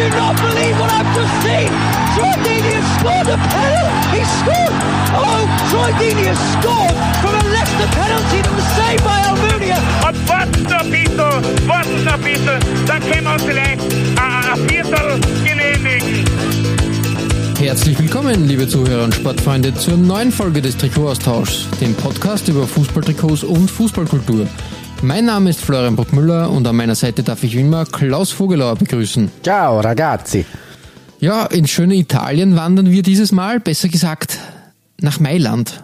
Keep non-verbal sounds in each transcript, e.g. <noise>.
Do not believe what I've just seen! Troy Deeney has scored a penalty! He scored! Oh, Troy Deeney has scored from a Leicester penalty that was saved by Almunia! Und warten noch ein bisschen, warten noch ein bisschen, dann können wir uns vielleicht ein, ein Viertel genehmigen. Herzlich willkommen, liebe Zuhörer und Sportfreunde, zur neuen Folge des Trikotaustauschs, dem Podcast über Fußballtrikots und Fußballkultur. Mein Name ist Florian Bruckmüller und an meiner Seite darf ich wie immer Klaus Vogelauer begrüßen. Ciao ragazzi. Ja, ins schöne Italien wandern wir dieses Mal, besser gesagt nach Mailand.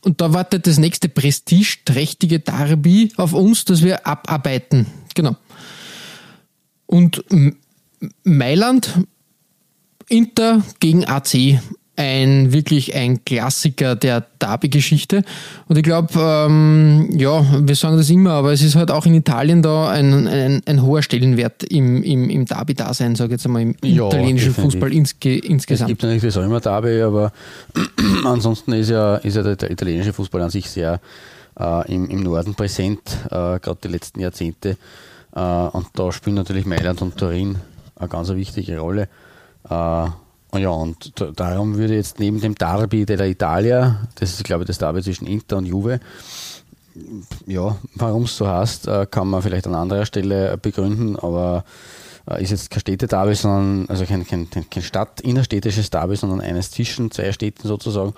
Und da wartet das nächste prestigeträchtige Derby auf uns, das wir abarbeiten. Genau. Und Mailand, Inter gegen AC. Ein wirklich ein Klassiker der Derby-Geschichte. Und ich glaube, ähm, ja, wir sagen das immer, aber es ist halt auch in Italien da ein, ein, ein hoher Stellenwert im, im, im Derby-Dasein, sage ich jetzt einmal, im Ja, italienischen. Fußball insge, Es insgesamt. gibt natürlich das Römer Derby, aber <clears throat> ansonsten ist ja, ist ja der, der italienische Fußball an sich sehr äh, im, im Norden präsent, äh, gerade die letzten Jahrzehnte. Äh, und da spielen natürlich Mailand und Turin eine ganz wichtige Rolle. Äh, und ja, und da- darum würde jetzt neben dem Derby della Italia, das ist glaube ich das Derby zwischen Inter und Juve, ja, warum es so heißt, äh, kann man vielleicht an anderer Stelle begründen, aber äh, ist jetzt kein Städtedarby, sondern, also kein, kein, kein Stadt, innerstädtisches Derby, sondern eines zwischen zwei Städten sozusagen.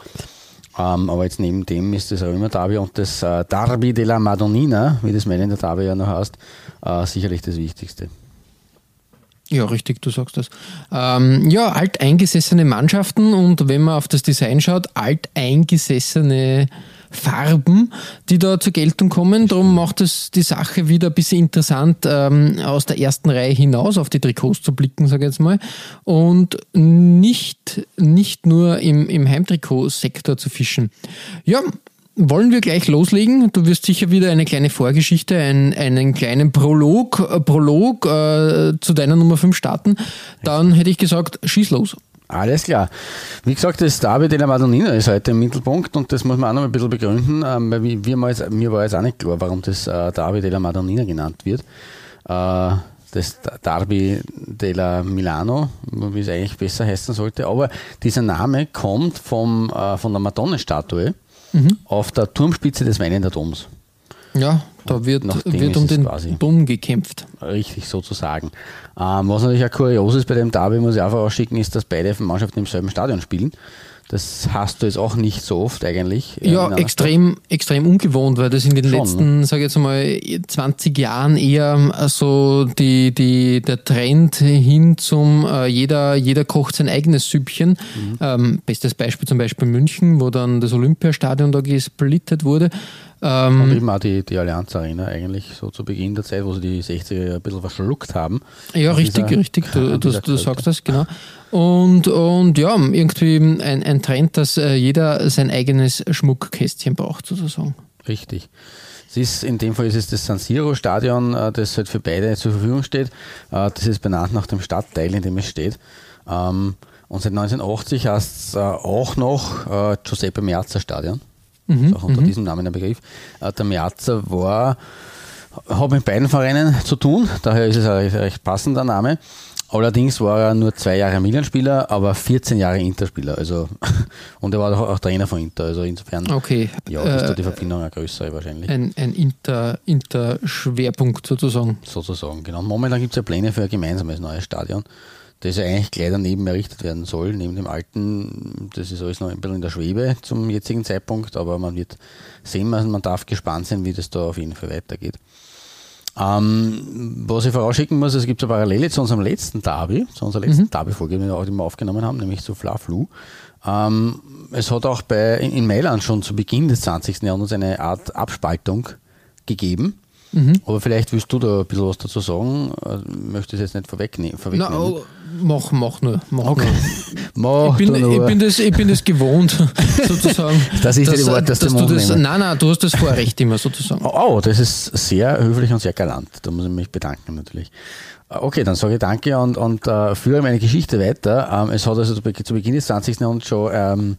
Ähm, aber jetzt neben dem ist das Römer Derby und das äh, Derby della Madonnina, wie das Mailänder Derby ja noch heißt, äh, sicherlich das Wichtigste. Ja, richtig, du sagst das. Ähm, ja, alteingesessene Mannschaften und wenn man auf das Design schaut, alteingesessene Farben, die da zur Geltung kommen. Darum macht es die Sache wieder ein bisschen interessant, ähm, aus der ersten Reihe hinaus auf die Trikots zu blicken, sage ich jetzt mal. Und nicht, nicht nur im, im Heimtrikotsektor zu fischen. Ja, wollen wir gleich loslegen? Du wirst sicher wieder eine kleine Vorgeschichte, ein, einen kleinen Prolog, äh, Prolog äh, zu deiner Nummer 5 starten. Dann hätte ich gesagt, schieß los. Alles klar. Wie gesagt, das Derby della Madonnina ist heute im Mittelpunkt und das muss man auch noch ein bisschen begründen, ähm, weil wir, mal mir war jetzt auch nicht klar, warum das äh, Derby della Madonnina genannt wird. Äh, das Derby della Milano, wie es eigentlich besser heißen sollte, aber dieser Name kommt vom, äh, von der Madonnenstatue auf der Turmspitze des Mailänder Doms. Ja, da wird, wird um den. Dom gekämpft. Richtig sozusagen. Ähm, was natürlich auch kurios ist bei dem Derby, muss ich auch vorausschicken, ist, dass beide Mannschaften im selben Stadion spielen. Das hast du jetzt auch nicht so oft eigentlich. äh, Ja, extrem, extrem ungewohnt, weil das in den Schon, letzten, sage ich jetzt mal, 20 Jahren eher so die, die, der Trend hin zum äh, jeder, jeder kocht sein eigenes Süppchen. Mhm. Ähm, bestes Beispiel zum Beispiel München, wo dann das Olympiastadion da gesplittet wurde. Ähm, Und eben auch die, die Allianz Arena eigentlich so zu Beginn der Zeit, wo sie die 60er ein bisschen verschluckt haben. Ja, richtig, dieser- richtig. Du, du, du sagst das, genau. Und, und ja, irgendwie ein, ein Trend, dass äh, jeder sein eigenes Schmuckkästchen braucht, sozusagen. Richtig. Es ist, in dem Fall ist es das San Siro Stadion, äh, das halt für beide zur Verfügung steht. Äh, Das ist benannt nach dem Stadtteil, in dem es steht. Ähm, Und seit 1980 heißt es auch noch Giuseppe Meazza Stadion. Ist auch unter diesem Namen der Begriff. Äh, Der Meazza war, hat mit beiden Vereinen zu tun, daher ist es ein recht, recht passender Name. Allerdings war er nur zwei Jahre Milan-Spieler, aber 14 Jahre Inter-Spieler. Also, <laughs> und er war auch, auch Trainer von Inter. Also insofern Okay. ja, ist da äh, die Verbindung eine größere wahrscheinlich. ein, ein Inter, Inter-Schwerpunkt sozusagen. sozusagen. Genau. Momentan gibt es ja Pläne für ein gemeinsames neues Stadion, das ja eigentlich gleich daneben errichtet werden soll, neben dem alten. Das ist alles noch ein bisschen in der Schwebe zum jetzigen Zeitpunkt, aber man wird sehen, man, man darf gespannt sein, wie das da auf jeden Fall weitergeht. Ähm, was ich vorausschicken muss, es gibt eine Parallele zu unserem letzten Derby, zu unserer letzten Derby-Folge, die wir auch immer aufgenommen haben, nämlich zu Fla-Flu. Ähm, es hat auch bei, in, in Mailand schon zu Beginn des 20. Jahrhunderts eine Art Abspaltung gegeben. Aber vielleicht willst du da ein bisschen was dazu sagen. Äh, Möchte es jetzt nicht vorwegnehmen. Na, vorwegnehmen. oh, Mach, mach nur. Mach Okay. nur. <laughs> Mach Ich bin, ich, bin das, ich bin das gewohnt, <laughs> sozusagen. Dass ich dir die Worte aus dass du das. Nein, nein, du hast das Vorrecht immer, sozusagen. Oh, das ist sehr höflich und sehr galant. Da muss ich mich bedanken natürlich. Okay, dann sage ich danke und, und äh, führe meine Geschichte weiter. Ähm, es hat also zu Beginn des 20. Jahrhunderts schon ähm,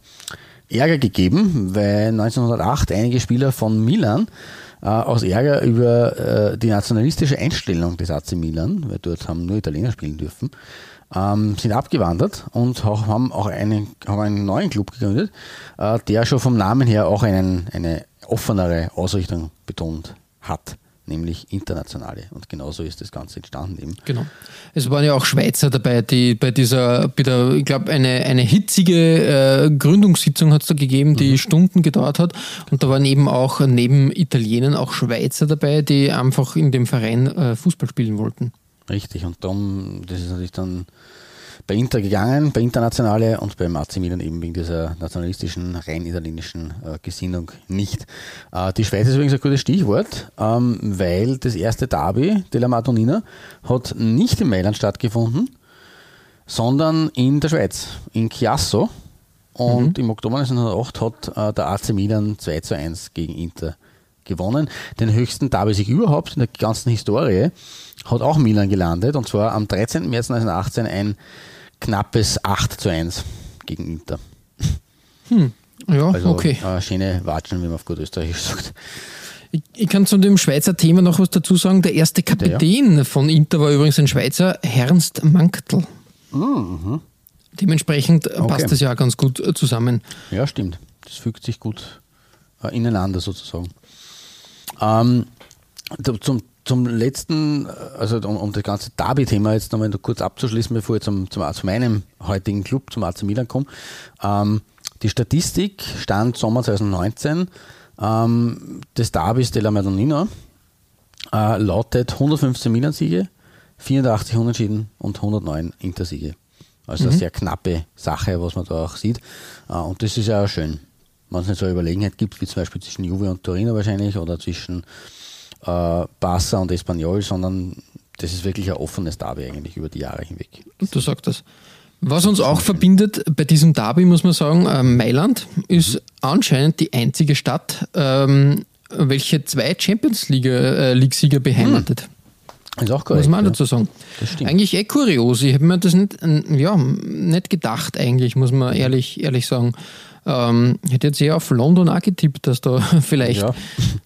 Ärger gegeben, weil 1908 einige Spieler von Milan äh, aus Ärger über äh, die nationalistische Einstellung des AC Milan, weil dort haben nur Italiener spielen dürfen, ähm, sind abgewandert und auch, haben auch einen, haben einen neuen Club gegründet, äh, der schon vom Namen her auch einen, eine offenere Ausrichtung betont hat, nämlich internationale. Und genauso ist das Ganze entstanden eben. Genau. Es waren ja auch Schweizer dabei, die bei dieser, bei der, ich glaube, eine, eine hitzige äh, Gründungssitzung hat es da gegeben, die Stunden gedauert hat. Und da waren eben auch neben Italienern auch Schweizer dabei, die einfach in dem Verein äh, Fußball spielen wollten. Richtig, und darum, das ist natürlich dann bei Inter gegangen, bei Internationale und beim AC Milan eben wegen dieser nationalistischen, rein italienischen äh, Gesinnung nicht. Äh, die Schweiz ist übrigens ein gutes Stichwort, ähm, weil das erste Derby della Madonnina hat nicht in Mailand stattgefunden, sondern in der Schweiz, in Chiasso. Und im Oktober 1908 hat äh, der AC Milan 2 zu 1 gegen Inter gewonnen. Den höchsten Derby-Sieg überhaupt in der ganzen Historie hat auch Milan gelandet und zwar am 13. März 1918 ein knappes 8 zu 1 gegen Inter. Ja, Also okay. äh, schöne Watschen, wie man auf gut Österreichisch sagt. Ich, ich kann zu dem Schweizer Thema noch was dazu sagen. Der erste Kapitän von Inter war übrigens ein Schweizer, Ernst Manktl. Dementsprechend äh, passt Okay. das ja auch ganz gut zusammen. Ja, stimmt. Das fügt sich gut äh, ineinander sozusagen. Ähm, zum, zum letzten, also um, um das ganze Derby-Thema jetzt nochmal kurz abzuschließen, bevor ich zum, zum, zu meinem heutigen Club, zum AC Milan komme. Ähm, die Statistik stand Sommer 2019 ähm, des Derbys della Madonnina äh, lautet 115 Milan-Siege, 84 Unentschieden und 109 Intersiege. Also eine sehr knappe Sache, was man da auch sieht. Äh, und das ist ja schön. Wenn es nicht so eine Überlegenheit gibt, wie zum Beispiel zwischen Juve und Torino wahrscheinlich oder zwischen äh, Barca und Espanyol, sondern das ist wirklich ein offenes Derby eigentlich über die Jahre hinweg. Du sagst das. Was uns auch verbindet bei diesem Derby, muss man sagen, äh, Mailand ist anscheinend die einzige Stadt, ähm, welche zwei Champions äh, League-Sieger beheimatet. Ist auch korrekt. Muss man ja. dazu sagen. Eigentlich eh kurios. Ich habe mir das nicht, äh, ja, nicht gedacht, eigentlich, muss man ehrlich, ehrlich sagen. Ähm, ich hätte jetzt eher auf London auch getippt, dass da <laughs> vielleicht, Ja.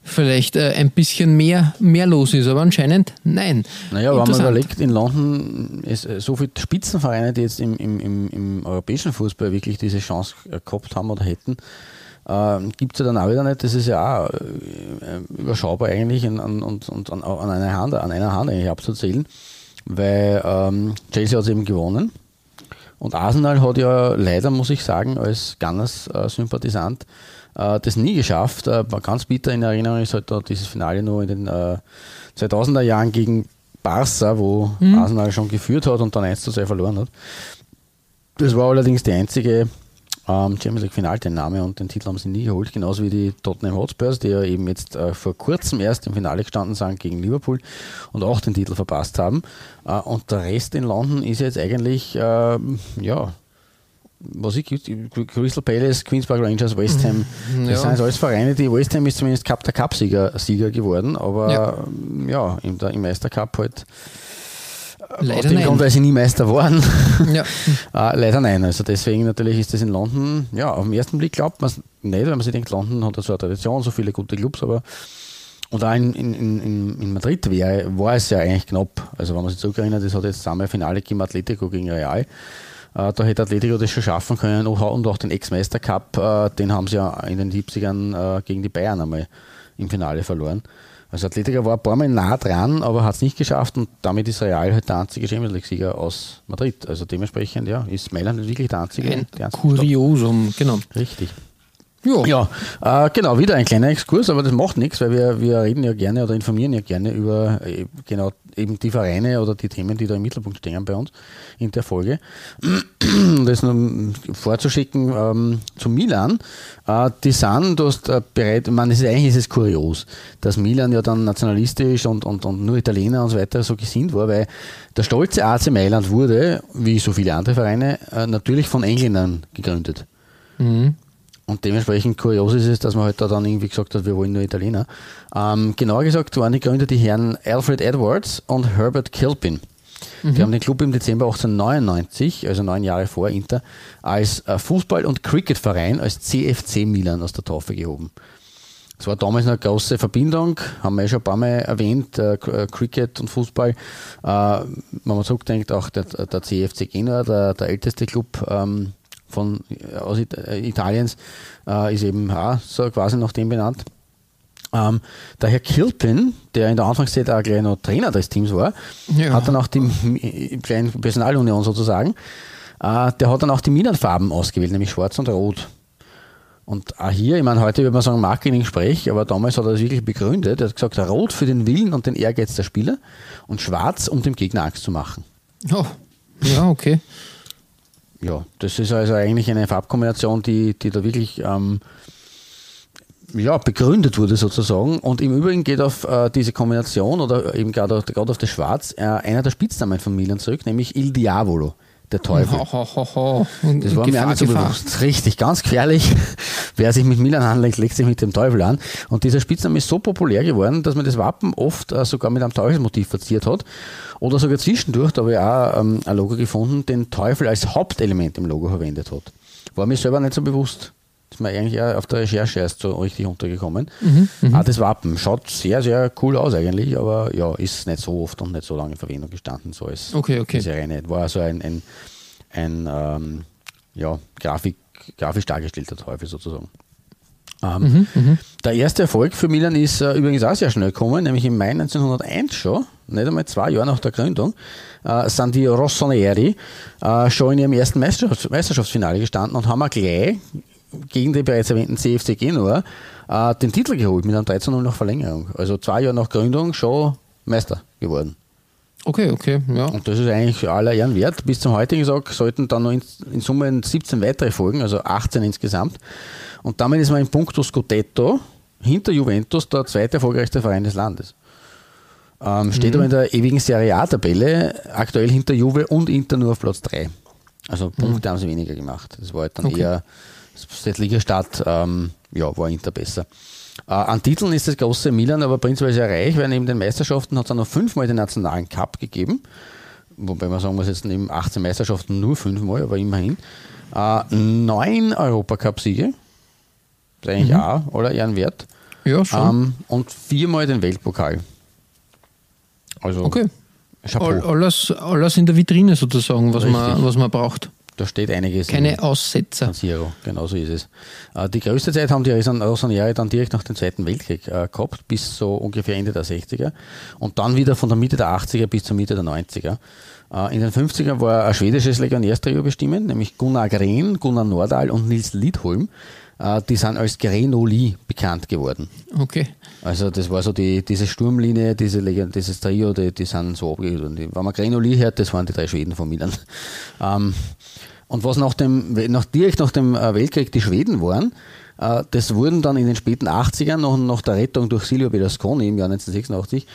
vielleicht äh, ein bisschen mehr, mehr los ist, aber anscheinend nein. Naja, wenn man überlegt, in London ist äh, so viele Spitzenvereine, die jetzt im, im, im, im europäischen Fußball wirklich diese Chance äh, gehabt haben oder hätten, äh, gibt es ja dann auch wieder nicht. Das ist ja auch äh, überschaubar eigentlich an, an, und, und an, an, einer Hand, an einer Hand eigentlich abzuzählen, weil ähm, Chelsea hat es eben gewonnen. Und Arsenal hat ja leider, muss ich sagen, als Gunners-Sympathisant äh, das nie geschafft. Äh, ganz bitter in Erinnerung ist halt dieses Finale nur in den äh, 2000er Jahren gegen Barca, wo Arsenal schon geführt hat und dann 1 zu 2 verloren hat. Das war allerdings die einzige ähm, Champions League Finalteilnahme und den Titel haben sie nie geholt, genauso wie die Tottenham Hotspurs, die ja eben jetzt äh, vor kurzem erst im Finale gestanden sind gegen Liverpool und auch den Titel verpasst haben. Äh, und der Rest in London ist jetzt eigentlich, ähm, ja, was ich Crystal Palace, Queen's Park Rangers, West Ham, das Ja. sind jetzt alles Vereine, die West Ham ist zumindest Cup der Cup-Sieger Sieger geworden, aber Ja. ähm, ja, im, der, im Meistercup halt aus Leider dem Grund, weil sie nie Meister waren. <laughs> Ja. Äh, <laughs> leider nein. Also deswegen natürlich ist das in London, ja, auf den ersten Blick glaubt man es nicht, weil man sich denkt, London hat so eine Tradition, so viele gute Clubs, aber und auch in, in, in, in Madrid wäre, war es ja eigentlich knapp. Also wenn man sich zurückerinnert, das hat jetzt ein Finale gegeben, Atletico gegen Real. Äh, da hätte Atletico das schon schaffen können und auch- den Ex-Meister-Cup, äh, den haben sie ja in den 70ern äh, gegen die Bayern einmal im Finale verloren. Also Atletico war ein paar Mal nah dran, aber hat es nicht geschafft und damit ist Real halt der einzige Champions League-Sieger aus Madrid. Also dementsprechend, ja, ist Mailand wirklich der einzige. Ein die einzige Kuriosum, genau. Stadt. Richtig. Ja, äh, genau, wieder ein kleiner Exkurs, aber das macht nichts, weil wir, wir reden ja gerne oder informieren ja gerne über äh, genau eben die Vereine oder die Themen, die da im Mittelpunkt stehen bei uns in der Folge. Das nur vorzuschicken ähm, zu Milan. Äh, die sind, du hast äh, bereit, man, ist, eigentlich ist es kurios, dass Milan ja dann nationalistisch und, und, und nur Italiener und so weiter so gesinnt war, weil der stolze AC Mailand wurde, wie so viele andere Vereine, äh, natürlich von Engländern gegründet. Mhm. Und dementsprechend kurios ist es, dass man halt da dann irgendwie gesagt hat, wir wollen nur Italiener. Ähm, genauer gesagt waren die Gründer die Herren Alfred Edwards und Herbert Kilpin. Die haben den Club im Dezember 1899, also neun Jahre vor Inter, als äh, Fußball- und Cricketverein, als CFC Milan aus der Taufe gehoben. Es war damals eine große Verbindung, haben wir ja schon ein paar Mal erwähnt, äh, K- Cricket und Fußball. Äh, wenn man zurückdenkt, auch der, der CFC Genua, der, der älteste Club ähm, von, aus It äh, Italiens, äh, ist eben auch so quasi nach dem benannt. Ähm, der Herr Kilpin, der in der Anfangszeit auch gleich noch Trainer des Teams war, Ja. hat dann auch die M- kleine Personalunion sozusagen, äh, der hat dann auch die Milan-Farben ausgewählt, nämlich schwarz und rot. Und auch hier, ich meine, heute würde man sagen Marketing-Sprech, aber damals hat er das wirklich begründet. Er hat gesagt, rot für den Willen und den Ehrgeiz der Spieler und schwarz, um dem Gegner Angst zu machen. Oh. Ja, okay. Ja, das ist also eigentlich eine Farbkombination, die, die da wirklich ähm, ja, begründet wurde sozusagen. Und im Übrigen geht auf äh, diese Kombination oder eben gerade auf, auf das Schwarz äh, einer der Spitznamen von Milan zurück, nämlich Il Diavolo, der Teufel. Ho, ho, ho, ho. Und Das war mir auch Gefahr, nicht so Gefahr. bewusst. Richtig, ganz gefährlich. <laughs> Wer sich mit Milan anlegt, legt sich mit dem Teufel an. Und dieser Spitzname ist so populär geworden, dass man das Wappen oft äh, sogar mit einem Teufelsmotiv verziert hat. Oder sogar zwischendurch, da habe ich auch ähm, ein Logo gefunden, den Teufel als Hauptelement im Logo verwendet hat. War mir selber nicht so bewusst. Ist mir eigentlich auf der Recherche erst so richtig untergekommen. Auch das Wappen schaut sehr, sehr cool aus eigentlich, aber ja, ist nicht so oft und nicht so lange in Verwendung gestanden, so als Okay, okay. diese reine, war so ein, ein, ein ähm, ja, Grafik, grafisch dargestellter Teufel sozusagen. Ähm, Der erste Erfolg für Milan ist äh, übrigens auch sehr schnell gekommen, nämlich im Mai 1901 schon, nicht einmal zwei Jahre nach der Gründung, äh, sind die Rossoneri äh, schon in ihrem ersten Meisterschafts Meisterschaftsfinale gestanden und haben auch gleich gegen den bereits erwähnten CFC Genua äh, den Titel geholt mit einem 13-0 nach Verlängerung. Also zwei Jahre nach Gründung schon Meister geworden. Okay, okay, ja. Und das ist eigentlich aller Ehren wert. Bis zum heutigen Tag sollten dann noch in, in Summe 17 weitere folgen, also 18 insgesamt. Und damit ist man in puncto Scudetto hinter Juventus der zweite erfolgreichste Verein des Landes. Ähm, steht aber in der ewigen Serie A-Tabelle aktuell hinter Juve und Inter nur auf Platz 3. Also Punkte haben sie weniger gemacht. Das war halt dann Okay. eher seit Ligastart, ähm, ja, war Inter besser. Äh, an Titeln ist das große Milan aber prinzipiell sehr reich, weil neben den Meisterschaften hat es dann noch fünfmal den nationalen Cup gegeben. Wobei man sagen muss, jetzt neben 18 Meisterschaften nur fünfmal, aber immerhin. Äh, neun Europacup-Siege. Ist eigentlich auch aller Ehren wert. Ja, schon. Ähm, und viermal den Weltpokal. Also okay. Chapeau. All, alles, alles in der Vitrine sozusagen, was man, was man braucht. Da steht einiges. Keine in- Aussetzer. San Siro, genau so ist es. Äh, Die größte Zeit haben die Rossoneri dann direkt nach dem Zweiten Weltkrieg äh, gehabt, bis so ungefähr Ende der 60er. Und dann wieder von der Mitte der 80er bis zur Mitte der 90er. Äh, In den 50er war ein schwedisches Legionärstrio bestimmt, nämlich Gunnar Gren, Gunnar Nordahl und Nils Lidholm. Die sind als Grenoli bekannt geworden. Okay. Also das war so die, diese Sturmlinie, diese dieses Trio, die, die sind so abgegeben. Wenn man Grenoli hört, das waren die drei Schweden von Milan. Ähm, und was nach dem, nach, direkt nach dem äh, Weltkrieg die Schweden waren, äh, das wurden dann in den späten 80ern, nach, nach der Rettung durch Silvio Berlusconi im Jahr 1986,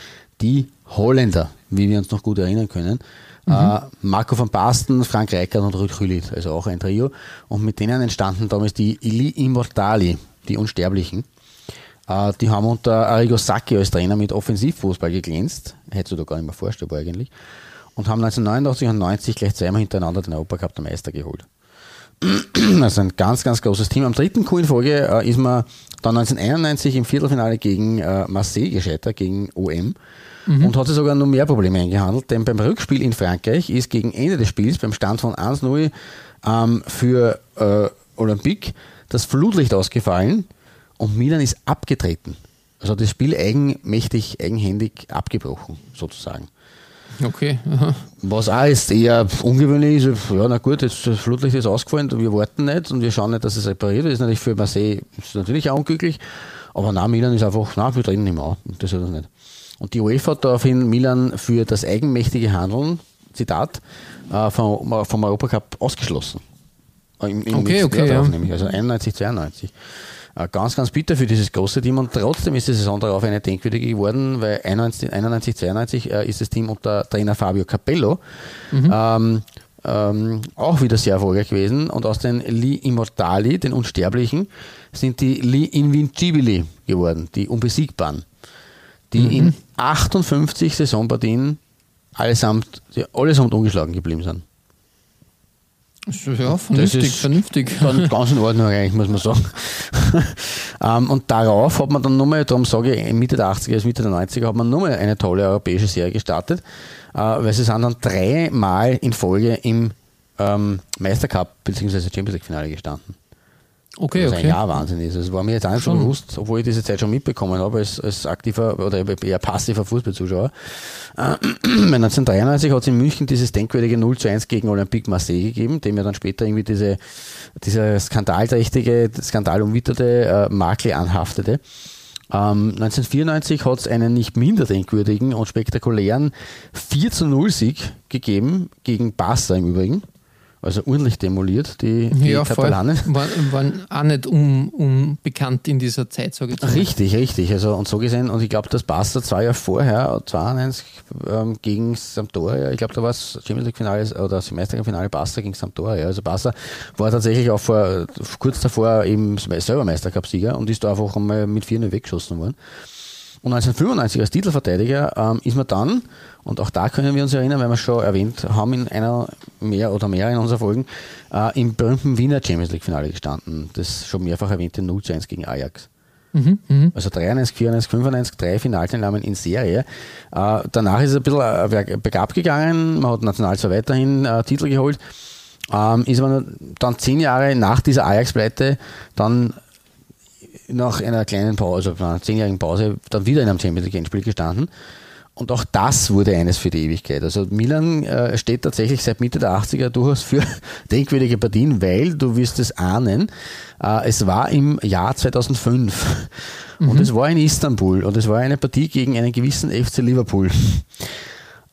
die Holländer, wie wir uns noch gut erinnern können. Äh, Marco van Basten, Frank Reichert und Ruud Gullit, also auch ein Trio. Und mit denen entstanden damals die Ili Immortali, die Unsterblichen. Die haben unter Arrigo Sacchi als Trainer mit Offensivfußball geglänzt. Hättest du da gar nicht mehr vorstellbar eigentlich. Und haben 1989 und 90 gleich zweimal hintereinander den Europacup der Meister geholt. <clears throat> Also ein ganz, ganz großes Team. Am dritten Coup in Folge äh, ist man dann 1991 im Viertelfinale gegen äh, Marseille gescheitert, gegen OM. Und hat sich sogar noch mehr Probleme eingehandelt, denn beim Rückspiel in Frankreich ist gegen Ende des Spiels beim Stand von 1-0 ähm, für äh, Olympique das Flutlicht ausgefallen und Milan ist abgetreten. Also hat das Spiel eigenmächtig, eigenhändig abgebrochen, sozusagen. Okay. Aha. Was auch jetzt eher ungewöhnlich ist, ja, na gut, jetzt das Flutlicht ist ausgefallen, wir warten nicht und wir schauen nicht, dass es repariert wird. ist natürlich für Marseille ist natürlich auch unglücklich, aber nein, Milan ist einfach, nein, wir treten nicht mehr an. Das ist das nicht. Und die UEFA hat daraufhin Milan für das eigenmächtige Handeln, Zitat, äh, vom, vom Europacup ausgeschlossen. Im, im Okay, okay, ja. darauf nämlich, also 91, 92. Äh, Ganz, ganz bitter für dieses große Team und trotzdem ist die Saison darauf eine denkwürdige geworden, weil 91, 91 92 äh, ist das Team unter Trainer Fabio Capello ähm, ähm, auch wieder sehr erfolgreich gewesen. Und aus den Li Immortali, den Unsterblichen, sind die Li Invincibili geworden, die Unbesiegbaren, die in 58 Saisonpartien allesamt, allesamt ungeschlagen geblieben sind. Ja, vernünftig, ist vernünftig. Dann ganz in Ordnung eigentlich, muss man sagen. <laughs> ähm, und darauf hat man dann nochmal, darum sage ich, Mitte der 80er bis Mitte der 90er hat man nochmal eine tolle europäische Serie gestartet, äh, weil sie sind dann dreimal in Folge im ähm, Meistercup bzw. Champions League Finale gestanden. Okay, Was ein okay. Jahr Wahnsinn ist. Das war mir jetzt auch nicht Schon. bewusst, obwohl ich diese Zeit schon mitbekommen habe als, als aktiver oder eher passiver Fußballzuschauer. <clears throat> Äh, 1993 hat es in München dieses denkwürdige 0 zu 1 gegen Olympique Marseille gegeben, dem ja dann später irgendwie diese, dieser skandalträchtige, skandalumwitterte äh, Makel anhaftete. Ähm, 1994 hat es einen nicht minder denkwürdigen und spektakulären 4 zu 0 Sieg gegeben, gegen Barca im Übrigen. Also ordentlich demoliert, die, die Ja. Katalanen. Waren, waren auch nicht un, unbekannt in dieser Zeit, sage ich mal. Richtig, richtig. Also und so gesehen, und ich glaube, das Barca zwei Jahre vorher, 92 ähm, gegen Sampdoria, ich glaube, da war es Champions League Finale oder das Meisterfinale Barca gegen Sampdoria. Also Barca war tatsächlich auch vor, kurz davor eben selber Meistercup-Sieger und ist da einfach einmal mit 4 weggeschossen worden. Und 1995 als Titelverteidiger ähm, ist man dann, und auch da können wir uns erinnern, weil wir es schon erwähnt haben in einer mehr oder mehr in unseren Folgen, äh, im berühmten Wiener Champions League Finale gestanden. Das schon mehrfach erwähnte 0 zu 1 gegen Ajax. Also 93, 94, 95, drei Finalteilnahmen in Serie. Äh, danach ist es ein bisschen äh, berg- bergab gegangen. Man hat national zwar weiterhin äh, Titel geholt. Ähm, ist aber dann zehn Jahre nach dieser Ajax-Pleite dann nach einer kleinen Pause, also nach einer zehnjährigen Pause, dann wieder in einem Champions League Endspiel gestanden. Und auch das wurde eines für die Ewigkeit. Also Milan äh, steht tatsächlich seit Mitte der 80er durchaus für <laughs> denkwürdige Partien, weil, du wirst es ahnen, äh, es war im Jahr 2005 und es war in Istanbul und es war eine Partie gegen einen gewissen FC Liverpool. <laughs>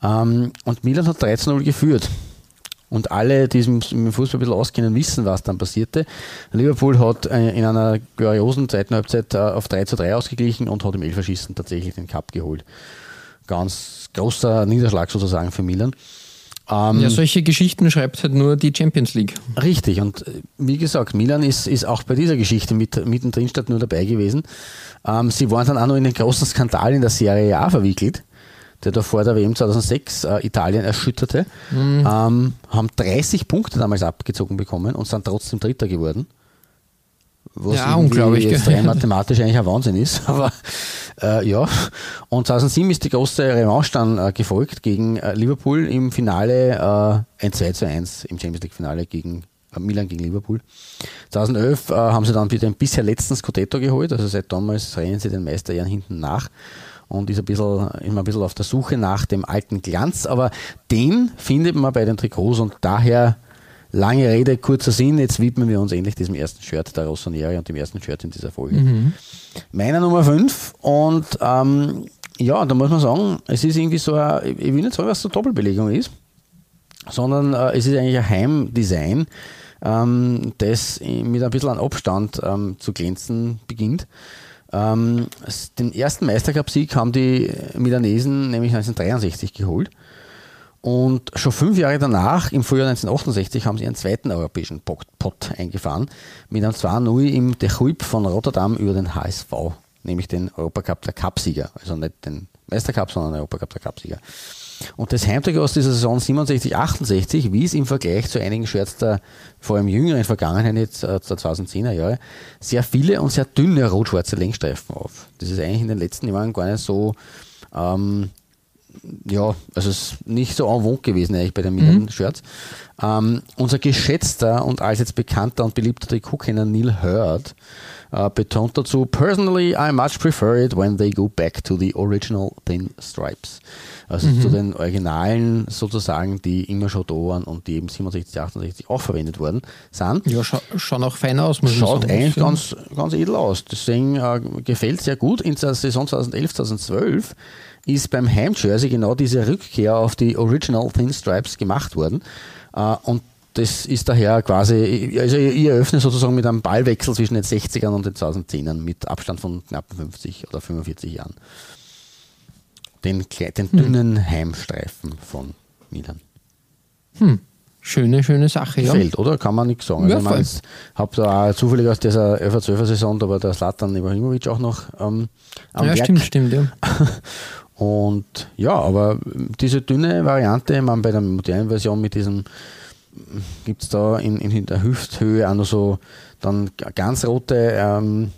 Ähm, und Milan hat 13-0 geführt. Und alle, die dem Fußball ein bisschen auskennen, wissen, was dann passierte. Liverpool hat äh, in einer gloriosen zweiten Halbzeit äh, auf 3 zu 3 ausgeglichen und hat im Elferschießen tatsächlich den Cup geholt. Ganz großer Niederschlag sozusagen für Milan. Ähm, Ja, solche Geschichten schreibt halt nur die Champions League. Richtig, und äh, wie gesagt, Milan ist, ist auch bei dieser Geschichte mit, mittendrin statt nur dabei gewesen. Ähm, sie waren dann auch noch in den großen Skandal in der Serie A verwickelt, der da vor der WM 2006 äh, Italien erschütterte. Mhm. Ähm, haben 30 Punkte damals abgezogen bekommen und sind trotzdem Dritter geworden. Was Ja, unglaublich, jetzt rein <laughs> mathematisch eigentlich ein Wahnsinn ist. <laughs> Aber äh, ja. Und 2007 ist die große Revanche dann äh, gefolgt gegen äh, Liverpool im Finale äh, ein 2 zu 1 im Champions League Finale gegen äh, Milan gegen Liverpool. 2011 äh, haben sie dann wieder den bisher letzten Scudetto geholt. Also seit damals rennen sie den Meisterjahren hinten nach und ist ein bisschen, immer ein bisschen auf der Suche nach dem alten Glanz. Aber den findet man bei den Trikots und daher Lange Rede, kurzer Sinn, jetzt widmen wir uns endlich diesem ersten Shirt der Rossoneri und dem ersten Shirt in dieser Folge. Meiner Nummer 5 und ähm, ja, da muss man sagen, es ist irgendwie so, ein, ich will nicht sagen, es eine Doppelbelegung ist, sondern äh, es ist eigentlich ein Heimdesign, ähm, das mit ein bisschen an Abstand ähm, zu glänzen beginnt. Ähm, den ersten Meistercup-Sieg haben die Milanesen nämlich 1963 geholt. Und schon fünf Jahre danach, im Frühjahr 1968, haben sie ihren zweiten europäischen Pot Pot eingefahren mit einem 2-0 im De Chuip von Rotterdam über den HSV, nämlich den Europacup der Cupsieger. Also nicht den Meistercup, sondern den Europacup der Cupsieger. Und das Heimtrikot aus dieser Saison 67, 68 wies im Vergleich zu einigen Shirts der vor allem jüngeren Vergangenheit jetzt äh, der 2010er Jahre sehr viele und sehr dünne rot-schwarze Längsstreifen auf. Das ist eigentlich in den letzten Jahren gar nicht so ähm, ja, also es ist nicht so en vogue gewesen eigentlich bei den Milan-Shirts. Ähm, unser geschätzter und allseits bekannter und beliebter Trikotkenner Neil Hurd äh, betont dazu, Personally, I much prefer it when they go back to the original thin stripes. Also Mhm. zu den Originalen sozusagen, die immer schon da waren und die eben 67, 68 auch verwendet worden sind. Ja, scha schauen auch fein aus, muss Schaut sagen. eigentlich ganz, ganz edel aus. Deswegen äh, gefällt sehr gut. In der Saison 2011, 2012 ist beim Heimjersey genau diese Rückkehr auf die Original Thin Stripes gemacht worden. Äh, und das ist daher quasi, also ich eröffne sozusagen mit einem Ballwechsel zwischen den 60ern und den 2010ern mit Abstand von knapp 50 oder 45 Jahren. Den, den dünnen Heimstreifen von Milan. Schöne, schöne Sache, ja. Gefällt, oder? Kann man nichts sagen. Ja, Also ich habe da auch zufällig aus dieser 11-12er Saison, da war der Slatan Ibrahimovic auch noch ähm, am Ja, Werk. stimmt, stimmt, ja. <laughs> Und ja, aber diese dünne Variante, ich meine, bei der modernen Version mit diesem, gibt es da in, in der Hüfthöhe auch noch so dann ganz rote ähm,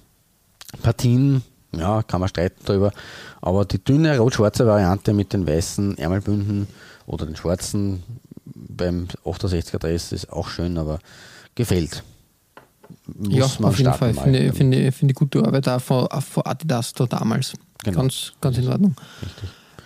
Partien, ja, kann man streiten darüber, aber die dünne rot-schwarze Variante mit den weißen Ärmelbünden oder den schwarzen beim 68er Dress ist auch schön, aber gefällt. Muss ja, man auf jeden Fall. Finde ich finde, finde gute Arbeit auch von, von Adidas da damals. Genau. Ganz, ganz in Ordnung.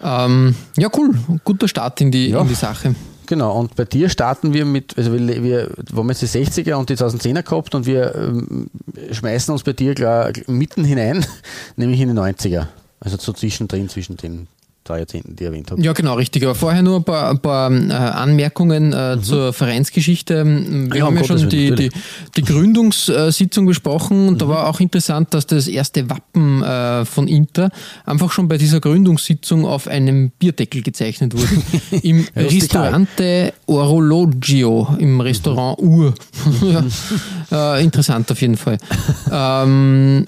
Ähm, ja, cool. Guter Start in die, Ja. in die Sache. Genau, und bei dir starten wir mit, also wir, wir, wir haben jetzt die 60er und die 2010er gehabt und wir ähm, schmeißen uns bei dir klar mitten hinein, <laughs> nämlich in die 90er. Also so zwischendrin, zwischen den drei Jahrzehnten, die ich erwähnt habe. Ja, genau, richtig. Aber vorher nur ein paar, ein paar äh, Anmerkungen äh, zur Vereinsgeschichte. Wir Mhm. Ja, haben ja schon die, die, die Gründungssitzung besprochen und da war auch interessant, dass das erste Wappen äh, von Inter einfach schon bei dieser Gründungssitzung auf einem Bierdeckel gezeichnet wurde. <laughs> Im Rustikal. Ristorante Orologio, im Restaurant Ur. <laughs> ja. äh, interessant auf jeden Fall. <laughs> ähm,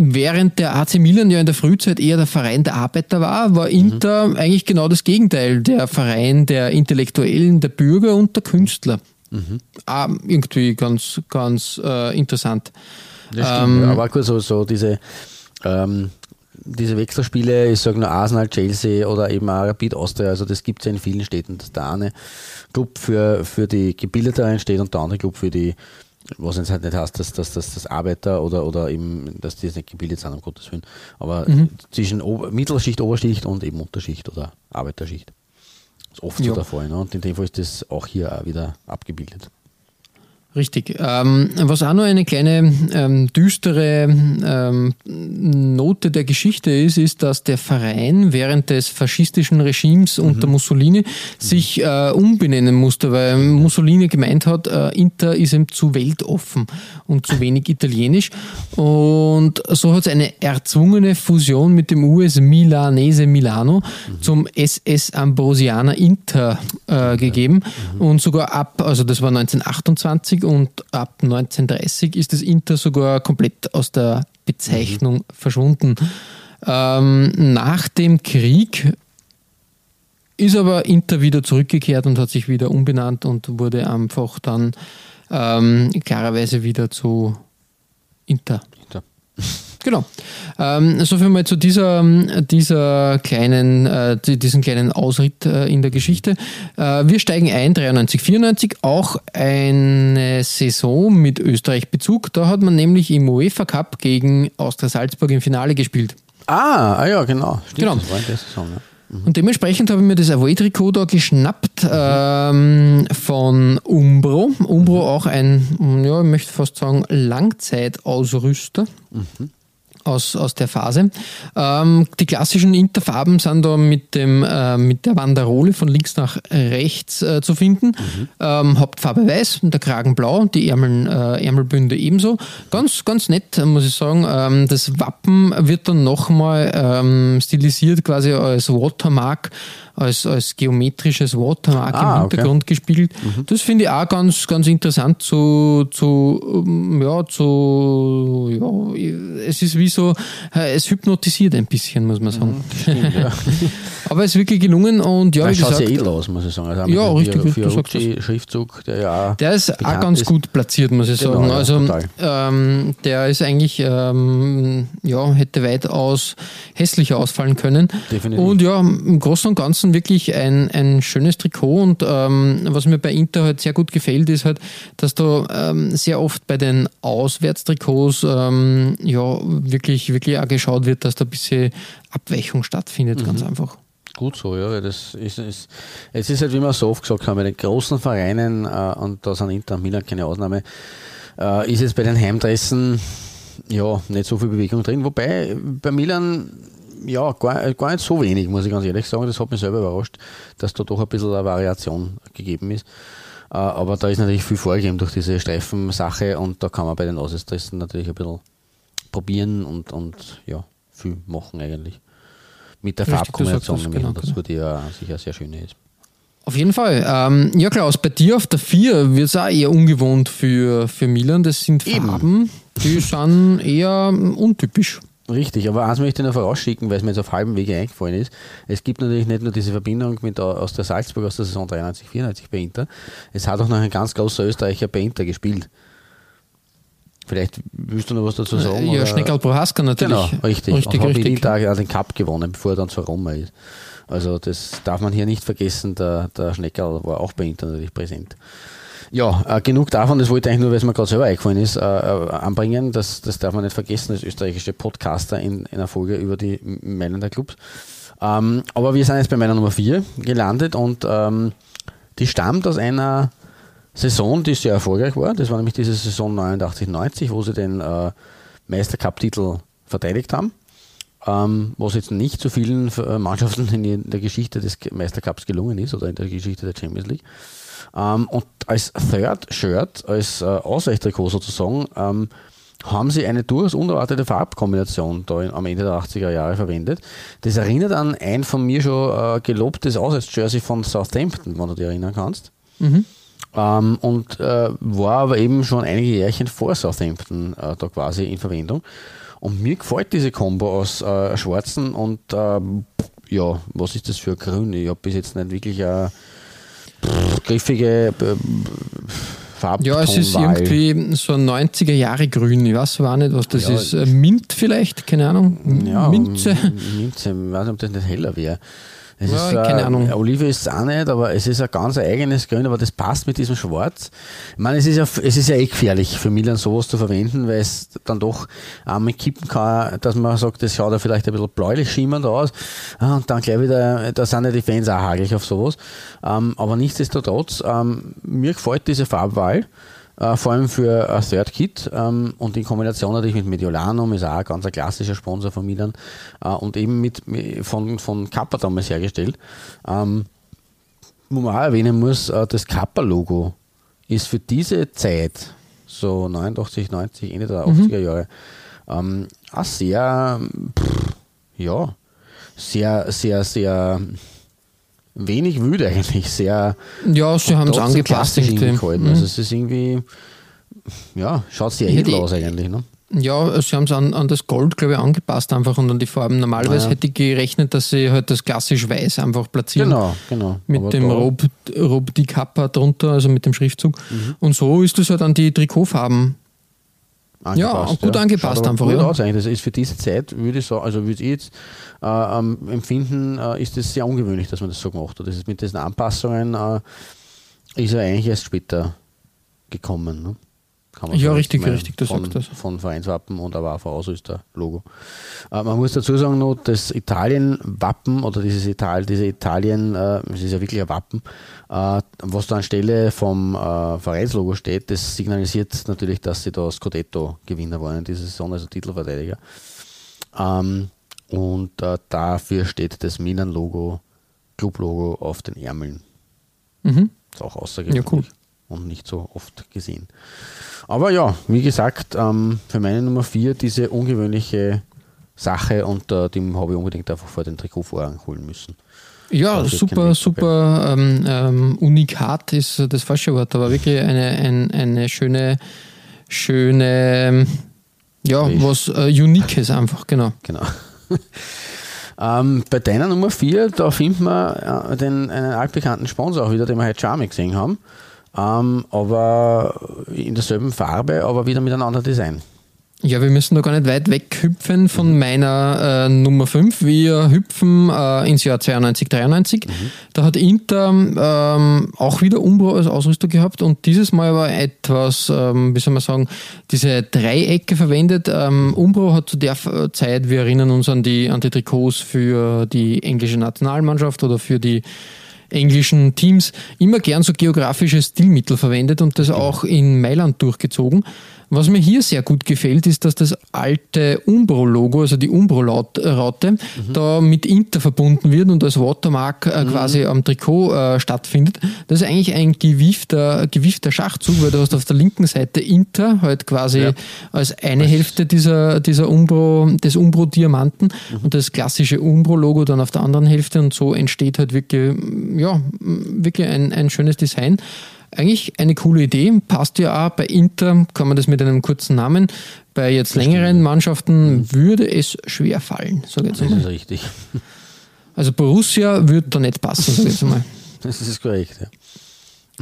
Während der AC Milan ja in der Frühzeit eher der Verein der Arbeiter war, war Inter eigentlich genau das Gegenteil, der Verein der Intellektuellen, der Bürger und der Künstler. Ah, irgendwie ganz, ganz äh, interessant. Das stimmt, ja. aber so, so diese, ähm, diese Wechselspiele, ich sage nur Arsenal, Chelsea oder eben auch Rapid Austria, also das gibt es ja in vielen Städten, dass der eine Club für, für die Gebildeteren steht und der andere Club für die, was jetzt halt nicht heißt, dass, dass, dass das Arbeiter oder, oder eben, dass die jetzt nicht gebildet sind, um Gottes Willen, aber zwischen Ober Mittelschicht, Oberschicht und eben Unterschicht oder Arbeiterschicht. ist oft Ja. so der Fall. Ne? Und in dem Fall ist das auch hier auch wieder abgebildet. Richtig. Ähm, was auch noch eine kleine ähm, düstere ähm, Note der Geschichte ist, ist, dass der Verein während des faschistischen Regimes unter Mussolini sich äh, umbenennen musste, weil Mussolini gemeint hat, äh, Inter ist ihm zu weltoffen und zu wenig italienisch. Und so hat es eine erzwungene Fusion mit dem US Milanese Milano zum SS Ambrosianer Inter äh, gegeben. Und sogar ab, also das war 1928 und ab 1930 ist das Inter sogar komplett aus der Bezeichnung verschwunden. Ähm, nach dem Krieg ist aber Inter wieder zurückgekehrt und hat sich wieder umbenannt und wurde einfach dann ähm, klarerweise wieder zu Inter. Inter. Genau. Ähm, so viel mal zu dieser, dieser kleinen, äh, zu diesem kleinen Ausritt äh, in der Geschichte. Äh, wir steigen ein, 93, 94, auch eine Saison mit Österreich-Bezug. Da hat man nämlich im UEFA Cup gegen Austria Salzburg im Finale gespielt. Ah, ah ja, genau. Stimmt, Genau. Das war in der Saison, ja. Und dementsprechend habe ich mir das Away-Trikot da geschnappt ähm, von Umbro. Umbro auch ein, ja, ich möchte fast sagen, Langzeitausrüster. Aus, aus der Phase. Ähm, die klassischen Interfarben sind da mit, dem, äh, mit der Banderole von links nach rechts äh, zu finden. Ähm, Hauptfarbe weiß, der Kragen blau, die Ärmeln, äh, Ärmelbünde ebenso. Ganz, ganz nett, muss ich sagen. Ähm, das Wappen wird dann nochmal ähm, stilisiert quasi als Watermark, als, als geometrisches Watermark Ah, im okay. Hintergrund gespielt. Das finde ich auch ganz, ganz interessant zu, zu, ähm, ja, zu, ja, es ist wie so, äh, es hypnotisiert ein bisschen, muss man sagen. <laughs> Aber es ist wirklich gelungen und ja, Ja, wie gesagt, edel aus, muss ich sagen. Also Ja, richtig, dem du sagst Fiorucci-Schriftzug, der ja Der ist auch ganz ist. gut platziert, muss ich Genau, sagen. ja, also total. ähm, der ist eigentlich, ähm, ja, hätte weitaus hässlicher ausfallen können. Definitiv. Und ja, im Großen und Ganzen wirklich ein, ein schönes Trikot. Und ähm, was mir bei Inter halt sehr gut gefällt, ist halt, dass da ähm, sehr oft bei den Auswärtstrikots ähm, ja wirklich, wirklich auch geschaut wird, dass da ein bisschen Abweichung stattfindet, ganz Mhm. einfach. Gut so, ja. weil Das ist, ist, es ist halt, wie wir so oft gesagt haben, bei den großen Vereinen, äh, und da sind Inter und Milan keine Ausnahme, äh, ist jetzt bei den Heimdressen ja nicht so viel Bewegung drin. Wobei bei Milan ja gar, gar nicht so wenig, muss ich ganz ehrlich sagen. Das hat mich selber überrascht, dass da doch ein bisschen eine Variation gegeben ist. Äh, aber da ist natürlich viel vorgegeben durch diese Streifensache und da kann man bei den Auswärtsdressen natürlich ein bisschen probieren und, und ja, viel machen eigentlich. Mit der Richtig, Farbkombination, das, nämlich, genau, das wurde ja sicher sehr schön ist. Auf jeden Fall. Ähm, ja, Klaus, bei dir auf der 4 wird es auch eher ungewohnt für, für Milan. Das sind Eben. Farben, die sind eher untypisch. Richtig, aber eins möchte ich noch vorausschicken, weil es mir jetzt auf halbem Wege eingefallen ist. Es gibt natürlich nicht nur diese Verbindung mit aus der Salzburg aus der Saison 93, 94 bei Inter. Es hat auch noch ein ganz großer Österreicher bei Inter gespielt. Vielleicht willst du noch was dazu sagen? ja, oder? Schneckerl Prohaska natürlich. Genau, richtig. Richtig, und hat. Inter auch den Cup gewonnen, bevor er dann zur Roma ist. Also das darf man hier nicht vergessen, der, der Schneckerl war auch bei Inter natürlich präsent. Ja, äh, genug davon, das wollte ich eigentlich nur, weil es mir gerade selber eingefallen ist, äh, äh, anbringen. Das, das darf man nicht vergessen, als österreichische Podcaster in, in einer Folge über die M- Meinung der Clubs. Ähm, aber wir sind jetzt bei meiner Nummer 4 gelandet und ähm, die stammt aus einer Saison, die sehr erfolgreich war. Das war nämlich diese Saison 89-90, wo sie den äh, Meistercup-Titel verteidigt haben. Ähm, was jetzt nicht so vielen äh, Mannschaften in der Geschichte des Meistercups gelungen ist oder in der Geschichte der Champions League. Ähm, und als Third Shirt, als äh, Ausweichtrikot sozusagen, ähm, haben sie eine durchaus unerwartete Farbkombination da in, am Ende der 80er Jahre verwendet. Das erinnert an ein von mir schon äh, gelobtes Auswärtsjersey von Southampton, wenn du dich erinnern kannst. Ähm, und äh, war aber eben schon einige Jährchen vor Southampton äh, da quasi in Verwendung. Und mir gefällt diese Kombo aus äh, schwarzen und ähm, ja, was ist das für grün? Ich habe bis jetzt nicht wirklich eine pff, griffige äh, Farbtonwahl. Ja, es ist irgendwie so ein 90er Jahre Grün. Ich weiß war nicht, was das Ja, ist. Äh, Mint vielleicht, keine Ahnung. ja, Minze. Minze, ich weiß nicht, ob das nicht heller wäre. Es Ja, ist, äh, keine Ahnung. Olive ist es auch nicht, aber es ist ein ganz eigenes Grün, aber das passt mit diesem Schwarz. Ich meine, es ist ja, es ist ja eh gefährlich für Milan sowas zu verwenden, weil es dann doch einmal kippen kann, dass man sagt, das schaut ja vielleicht ein bisschen bläulich schimmernd aus Ah, und dann gleich wieder, da sind ja die Fans auch hagelig auf sowas. Ähm, aber nichtsdestotrotz, ähm, mir gefällt diese Farbwahl. Äh, vor allem für ein Third Kit ähm, und in Kombination natürlich mit Mediolanum, ist auch ein ganz klassischer Sponsor von Milan äh, und eben mit, von, von Kappa damals hergestellt. Ähm, wo man auch erwähnen muss, äh, das Kappa-Logo ist für diese Zeit, so 89, 90, Ende der 80er Jahre, ähm, auch sehr, pff, ja, sehr, sehr, sehr wenig wüde eigentlich, sehr Ja, sie haben es angepasst. gehalten. Mhm. Also es ist irgendwie, ja, schaut sehr edel aus eigentlich. Ne? Ja, sie haben es an, an das Gold, glaube ich, angepasst einfach und an die Farben. Normalerweise Ja. hätte ich gerechnet, dass sie halt das klassisch Weiß einfach platzieren. Genau, genau. Mit Aber dem Rob, Rob die Kappa drunter, also mit dem Schriftzug. Mhm. Und so ist es halt an die Trikotfarben. Angepasst, gut angepasst Schaut aber einfach, Gut ja. aus eigentlich. Das ist für diese Zeit, würde ich sagen, also würde ich jetzt äh, ähm, empfinden, äh, ist es sehr ungewöhnlich, dass man das so gemacht hat. Das ist mit diesen Anpassungen äh, ist er eigentlich erst später gekommen. Ne? Kann Ja, so richtig, mal richtig, du von, sagst das. Von Vereinswappen und aber auch von Ausrüster-Logo. Äh, man muss dazu sagen noch, das Italien-Wappen oder dieses Ital diese Italien, äh, es ist ja wirklich ein Wappen, äh, was da anstelle vom äh, Vereinslogo steht, das signalisiert natürlich, dass sie da Scudetto-Gewinner waren in dieser Saison, also Titelverteidiger. Ähm, und äh, dafür steht das Milan-Logo, Club-Logo auf den Ärmeln. Mhm. Ist auch außergewöhnlich Ja, cool. und nicht so oft gesehen. Aber ja, wie gesagt, ähm, für meine Nummer 4 diese ungewöhnliche Sache und äh, die habe ich unbedingt einfach vor den Trikotvorhang holen müssen. Ja, ist super, super ähm, ähm, unikat ist das falsche Wort, aber wirklich eine, ein, eine schöne, schöne, ähm, ja, was äh, Uniques einfach, genau. Genau. <laughs> Ähm, bei deiner Nummer 4, da findet man äh, den, einen altbekannten Sponsor auch wieder, den wir heute Charme gesehen haben. Ähm, aber in derselben Farbe, aber wieder mit einem anderen Design. Ja, wir müssen da gar nicht weit weghüpfen von mhm. meiner äh, Nummer 5. Wir hüpfen äh, ins Jahr 92, 93. Mhm. Da hat Inter ähm, auch wieder Umbro als Ausrüster gehabt und dieses Mal aber etwas, ähm, wie soll man sagen, diese Dreiecke verwendet. Ähm, Umbro hat zu der Zeit, wir erinnern uns an die, an die Trikots für die englische Nationalmannschaft oder für die englischen Teams immer gern so geografische Stilmittel verwendet und das auch in Mailand durchgezogen. Was mir hier sehr gut gefällt, ist, dass das alte Umbro-Logo, also die Umbro-Raute, mhm. da mit Inter verbunden wird und als Watermark äh, mhm. quasi am Trikot äh, stattfindet. Das ist eigentlich ein gewiefter, gewiefter Schachzug, weil du hast auf der linken Seite Inter halt quasi ja. als eine Hälfte dieser, dieser Umbro, des Umbro-Diamanten mhm. und das klassische Umbro-Logo dann auf der anderen Hälfte und so entsteht halt wirklich, ja, wirklich ein, ein schönes Design. Eigentlich eine coole Idee, passt ja auch. Bei Inter kann man das mit einem kurzen Namen. Bei jetzt längeren Mannschaften mhm. würde es schwer fallen, sage ich jetzt mal. Das ist richtig. Also Borussia würde da nicht passen, sage ich jetzt mal. <laughs> Das ist korrekt, ja.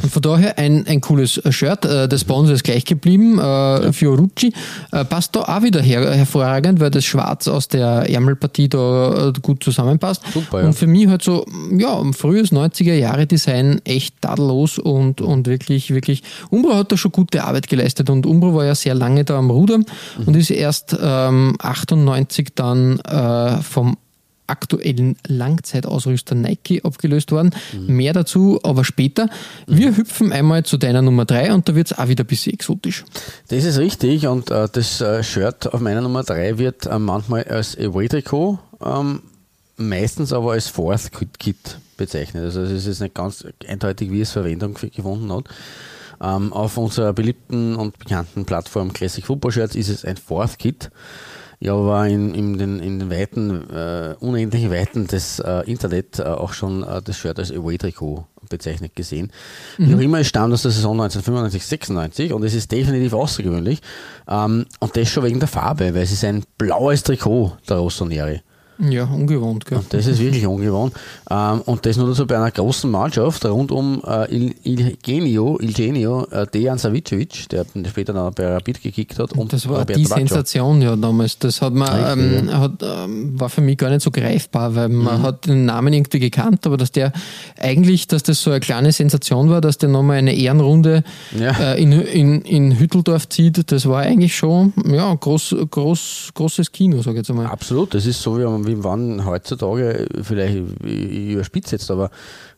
Und von daher ein, ein cooles Shirt. Äh, der Sponsor ist gleich geblieben, äh, Fiorucci. Äh, passt da auch wieder her, hervorragend, weil das Schwarz aus der Ärmelpartie da äh, gut zusammenpasst. Super, ja. Und für mich halt so, ja, frühes 90er Jahre Design echt tadellos und, und wirklich, wirklich. Umbro hat da schon gute Arbeit geleistet und Umbro war ja sehr lange da am Ruder mhm. und ist erst ähm, 98 dann äh, vom aktuellen Langzeitausrüster Nike abgelöst worden. Mhm. Mehr dazu aber später. Wir mhm. hüpfen einmal zu deiner Nummer 3 und da wird es auch wieder ein bisschen exotisch. Das ist richtig und äh, das äh, Shirt auf meiner Nummer 3 wird äh, manchmal als Away-Trikot, ähm, meistens aber als Fourth Kit bezeichnet. Also es ist nicht ganz eindeutig, wie es Verwendung gefunden hat. Ähm, auf unserer beliebten und bekannten Plattform Classic Football Shirts ist es ein Fourth Kit ja, aber in, in, den, in den weiten, äh, unendlichen Weiten des äh, Internet äh, auch schon äh, das Shirt als Away-Trikot bezeichnet gesehen. Mhm. Wie auch immer, es stammt aus der Saison 1995-96 und es ist definitiv außergewöhnlich. Ähm, und das schon wegen der Farbe, weil es ist ein blaues Trikot der Rossoneri. Ja, ungewohnt. Gell? Und das ist wirklich ungewohnt. Ähm, und das nur dazu bei einer großen Mannschaft rund um äh, Il, Il Genio, Il Genio äh, Dejan Savicevic, der später dann bei Rapid gekickt hat. Und das war Roberto die Baccio. Sensation ja damals. Das hat man, ähm, hat, ähm, war für mich gar nicht so greifbar, weil man mhm. hat den Namen irgendwie gekannt, aber dass der eigentlich, dass das so eine kleine Sensation war, dass der nochmal eine Ehrenrunde ja. äh, in, in, in Hütteldorf zieht, das war eigentlich schon ja, groß, groß, großes Kino, sage ich jetzt einmal. Absolut, das ist so wie man wie wann heutzutage, vielleicht ich überspitze jetzt, aber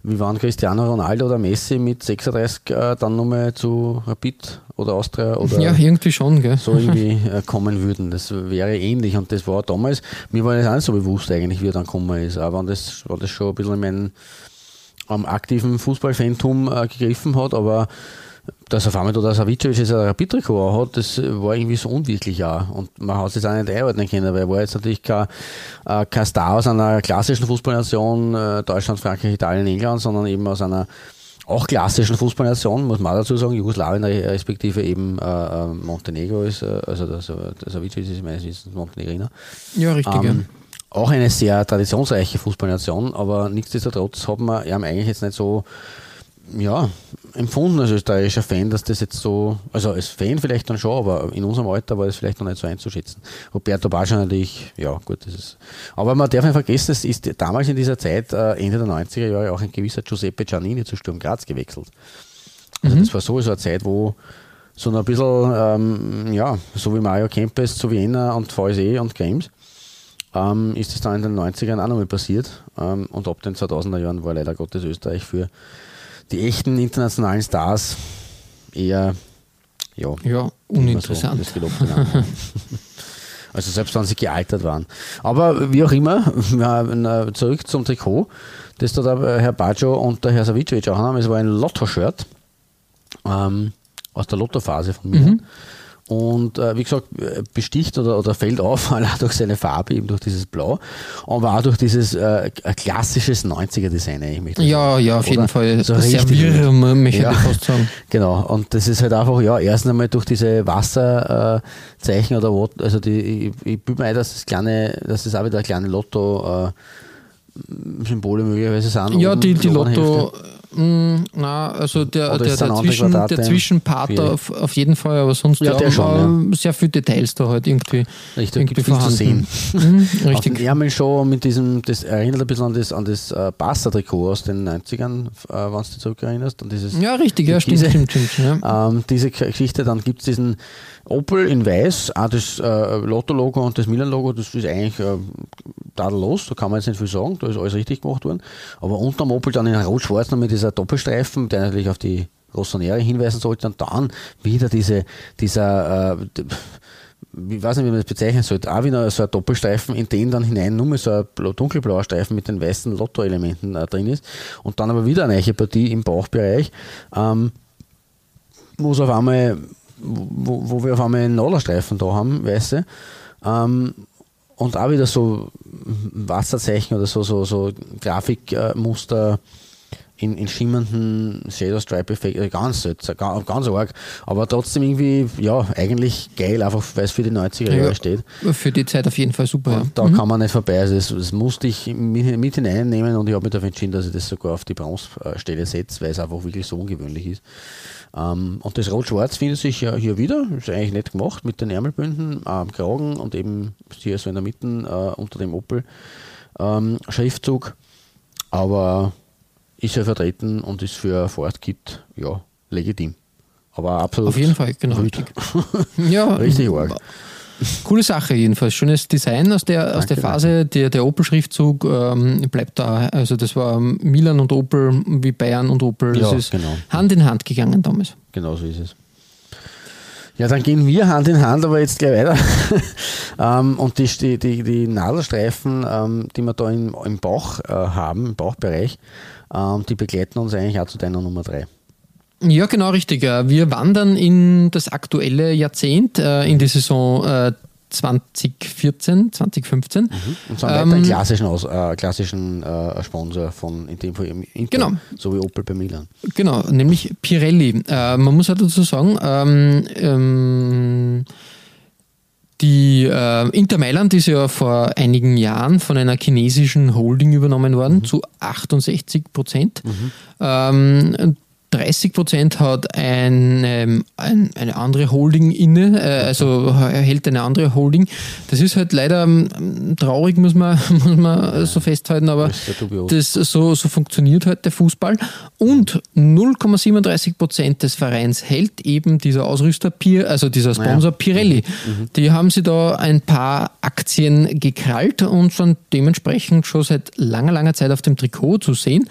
wie wann Cristiano Ronaldo oder Messi mit 36 äh, dann nochmal zu Rapid oder Austria oder ja, irgendwie schon, gell? so irgendwie äh, kommen würden. Das wäre ähnlich und das war damals, mir war das auch nicht so bewusst eigentlich, wie er dann kommen ist, aber das war das schon ein bisschen in meinen am aktiven Fußballfantum äh, gegriffen hat, aber dass auf einmal da Savicevic jetzt ein Rapid-Trikot hat, das war irgendwie so unwirklich auch. Und man hat es jetzt auch nicht einordnen können, weil er war jetzt natürlich kein, äh, kein Star aus einer klassischen Fußballnation, äh, Deutschland, Frankreich, Italien, England, sondern eben aus einer auch klassischen Fußballnation, muss man dazu sagen, Jugoslawien respektive eben äh, Montenegro ist, also der, der Savicevic ist meines Wissens Montenegriner. Ja, richtig. Ähm, auch eine sehr traditionsreiche Fußballnation, aber nichtsdestotrotz hat man ja eigentlich jetzt nicht so ja, empfunden als österreichischer Fan, dass das jetzt so, also als Fan vielleicht dann schon, aber in unserem Alter war das vielleicht noch nicht so einzuschätzen. Roberto Bascha natürlich, ja gut, das ist. Aber man darf nicht vergessen, es ist damals in dieser Zeit, äh, Ende der 90er Jahre, auch ein gewisser Giuseppe Giannini zu Sturm Graz gewechselt. Also mhm. das war sowieso eine Zeit, wo so ein bisschen, ähm, ja, so wie Mario Kempes zu Vienna und VSE und Games, ähm, ist es dann in den 90ern auch nochmal passiert. Ähm, und ab den 2000er Jahren war leider Gottes Österreich für die echten internationalen Stars eher ja, ja uninteressant. So <laughs> also selbst wenn sie gealtert waren. Aber wie auch immer, zurück zum Trikot, das da der Herr Baggio und der Herr Savicevic auch haben. Es war ein Lotto-Shirt ähm, aus der Lotto-Phase von mir. Mhm. Und äh, wie gesagt, äh, besticht oder, oder fällt auf, <laughs> allein durch seine Farbe, eben durch dieses Blau, aber auch durch dieses äh, klassisches 90er-Design eigentlich. Ja, ja, auf Oder? jeden Fall. So Sehr richtig wirr, möchte Ja. ich fast sagen. <laughs> Genau, und das ist halt einfach, ja, erst einmal durch diese Wasserzeichen oder was, also die, ich, ich bin mir ein, dass das kleine, dass das auch wieder kleine Lotto äh, Symbole möglicherweise sind. Ja, die, die Lotto, Hälfte. Mh, na, also der, Oder der, der, Zwischen, der Zwischenpart auf, auf jeden Fall, aber sonst Ja, ja, der schon, äh, sehr viele Details da halt irgendwie, Richtig, irgendwie viel zu sehen. Mhm, Auf den richtig. Ärmeln schon mit diesem, das erinnert ein bisschen an das, an das äh, Barca-Trikot aus den 90ern, äh, wenn du dich zurückerinnerst. An dieses Ja, richtig, ja, stimmt, Diese- stimmt, stimmt. Ja. <laughs> Ähm, diese Geschichte, dann gibt es diesen Opel in weiß, auch das äh, Lotto-Logo und das Milan-Logo, das ist eigentlich äh, tadellos, da kann man jetzt nicht viel sagen, da ist alles richtig gemacht worden. Aber unterm Opel dann in rot-schwarz noch mit dieser Doppelstreifen, der natürlich auf die Rossonere hinweisen sollte, und dann wieder diese, dieser, äh, ich weiß nicht, wie man das bezeichnen sollte, auch wieder so ein Doppelstreifen, in den dann hinein nur mehr so ein blau- dunkelblauer Streifen mit den weißen Lotto-Elementen äh, drin ist. Und dann aber wieder eine neue Partie im Bauchbereich. Ähm, wo es auf einmal, wo, wo wir auf einmal einen Nadelstreifen da haben, weiße. Ähm, und auch wieder so Wasserzeichen oder so, so, so Grafikmuster in, in schimmernden Shadow Stripe Effekt, also ganz seltsam, ganz, ganz arg, aber trotzdem irgendwie, ja, eigentlich geil, einfach weil es für die 90er Jahre Ja. steht. Für die Zeit auf jeden Fall super. Und da kann man nicht vorbei. Also das, das musste ich mit, mit hineinnehmen und ich habe mich dafür entschieden, dass ich das sogar auf die Bronzestelle setze, weil es einfach wirklich so ungewöhnlich ist. Ähm, und das Rot-Schwarz findet sich ja hier wieder. Ist eigentlich nett gemacht mit den Ärmelbünden am Kragen und eben hier so in der Mitte äh, unter dem Opel ähm, Schriftzug. Aber ist ja vertreten und ist für Ford-Kit ja legitim. Aber absolut. Auf jeden Fall, genau, richtig. <laughs> Ja, <laughs> Richtig arg. Coole Sache jedenfalls. Schönes Design aus der, aus der Danke, Phase. Der, der Opel-Schriftzug ähm, bleibt da. Also das war Milan und Opel wie Bayern und Opel. Das Ja, ist genau. Hand in Hand gegangen damals. Genau so ist es. Ja, dann gehen wir Hand in Hand, aber jetzt gleich weiter. <laughs> ähm, und die, die, die, Nadelstreifen, ähm, die wir da im, im Bauch äh, haben, im Bauchbereich, die begleiten uns eigentlich auch zu deiner Nummer 3. Ja, genau richtig. Äh, Wir wandern in das aktuelle Jahrzehnt, äh, in die Saison äh, 2014, 2015. Und sind weiter Ähm, einen klassischen, Aus, äh, klassischen äh, Sponsor von, in dem Fall Inter, Genau. so wie Opel bei Milan. Genau, nämlich Pirelli. Äh, man muss halt dazu sagen, ähm, ähm, die äh, Inter Mailand ist ja vor einigen Jahren von einer chinesischen Holding übernommen worden zu 68 Prozent. Ähm, 30 Prozent hat ein, ein, eine andere Holding inne, äh, also hält eine andere Holding. Das ist halt leider ähm, traurig, muss man, <laughs> muss man so festhalten, aber Das so, so funktioniert halt der Fußball. Und 0,37 Prozent des Vereins hält eben dieser Ausrüster, Pir, also dieser Sponsor Pirelli. Die haben sie da ein paar Aktien gekrallt und sind dementsprechend schon seit langer, langer Zeit auf dem Trikot zu sehen.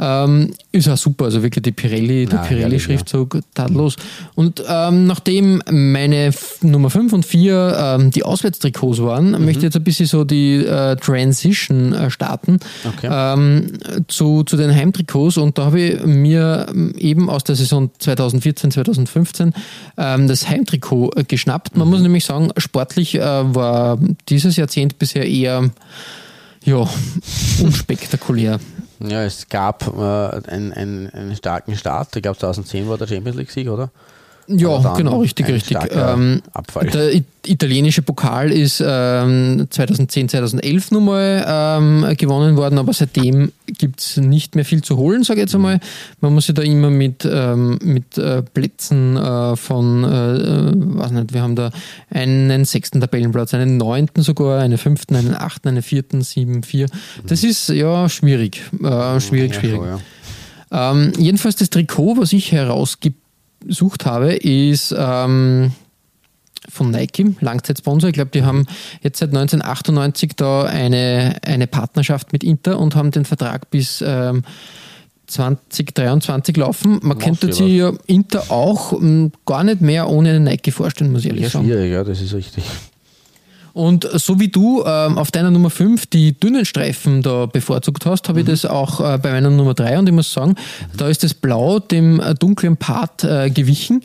Ähm, ist auch super, also wirklich die Pirelli, der Ja, Pirelli-Schriftzug, tadellos. Und ähm, nachdem meine F Nummer 5 und 4 ähm, die Auswärtstrikots waren, möchte ich jetzt ein bisschen so die äh, Transition äh, starten Okay. ähm, zu, zu den Heimtrikots und da habe ich mir ähm, eben aus der Saison 2014, 2015 ähm, das Heimtrikot äh, geschnappt. Man muss nämlich sagen, sportlich äh, war dieses Jahrzehnt bisher eher ja, unspektakulär. Ja, es gab äh, einen, einen, einen starken Start. Ich glaube, 2010 war der Champions League-Sieg, oder? Ja, genau, richtig, richtig. Ähm, Abfall. Der it- italienische Pokal ist ähm, 2010, 2011 nochmal ähm, gewonnen worden, aber seitdem gibt es nicht mehr viel zu holen, sage ich jetzt einmal. Man muss sich da immer mit, ähm, mit äh, Plätzen äh, von, äh, weiß nicht, wir haben da einen sechsten Tabellenplatz, einen neunten sogar, einen fünften, einen achten, einen vierten, sieben, vier. Das ist ja schwierig, äh, schwierig, Ja, schwierig. schon, ja. Ähm, jedenfalls das Trikot, was ich herausgesucht habe, ist ähm, von Nike, Langzeitsponsor. Ich glaube, die haben jetzt seit 1998 da eine, eine Partnerschaft mit Inter und haben den Vertrag bis ähm, 2023 laufen. Man Machst könnte sich ja Inter auch ähm, gar nicht mehr ohne eine Nike vorstellen, muss ich ehrlich Ja, sagen. schwierig, ja, das ist richtig. Und so wie du ähm, auf deiner Nummer 5 die dünnen Streifen da bevorzugt hast, habe ich das auch äh, bei meiner Nummer 3 und ich muss sagen, da ist das Blau dem äh, dunklen Part äh, gewichen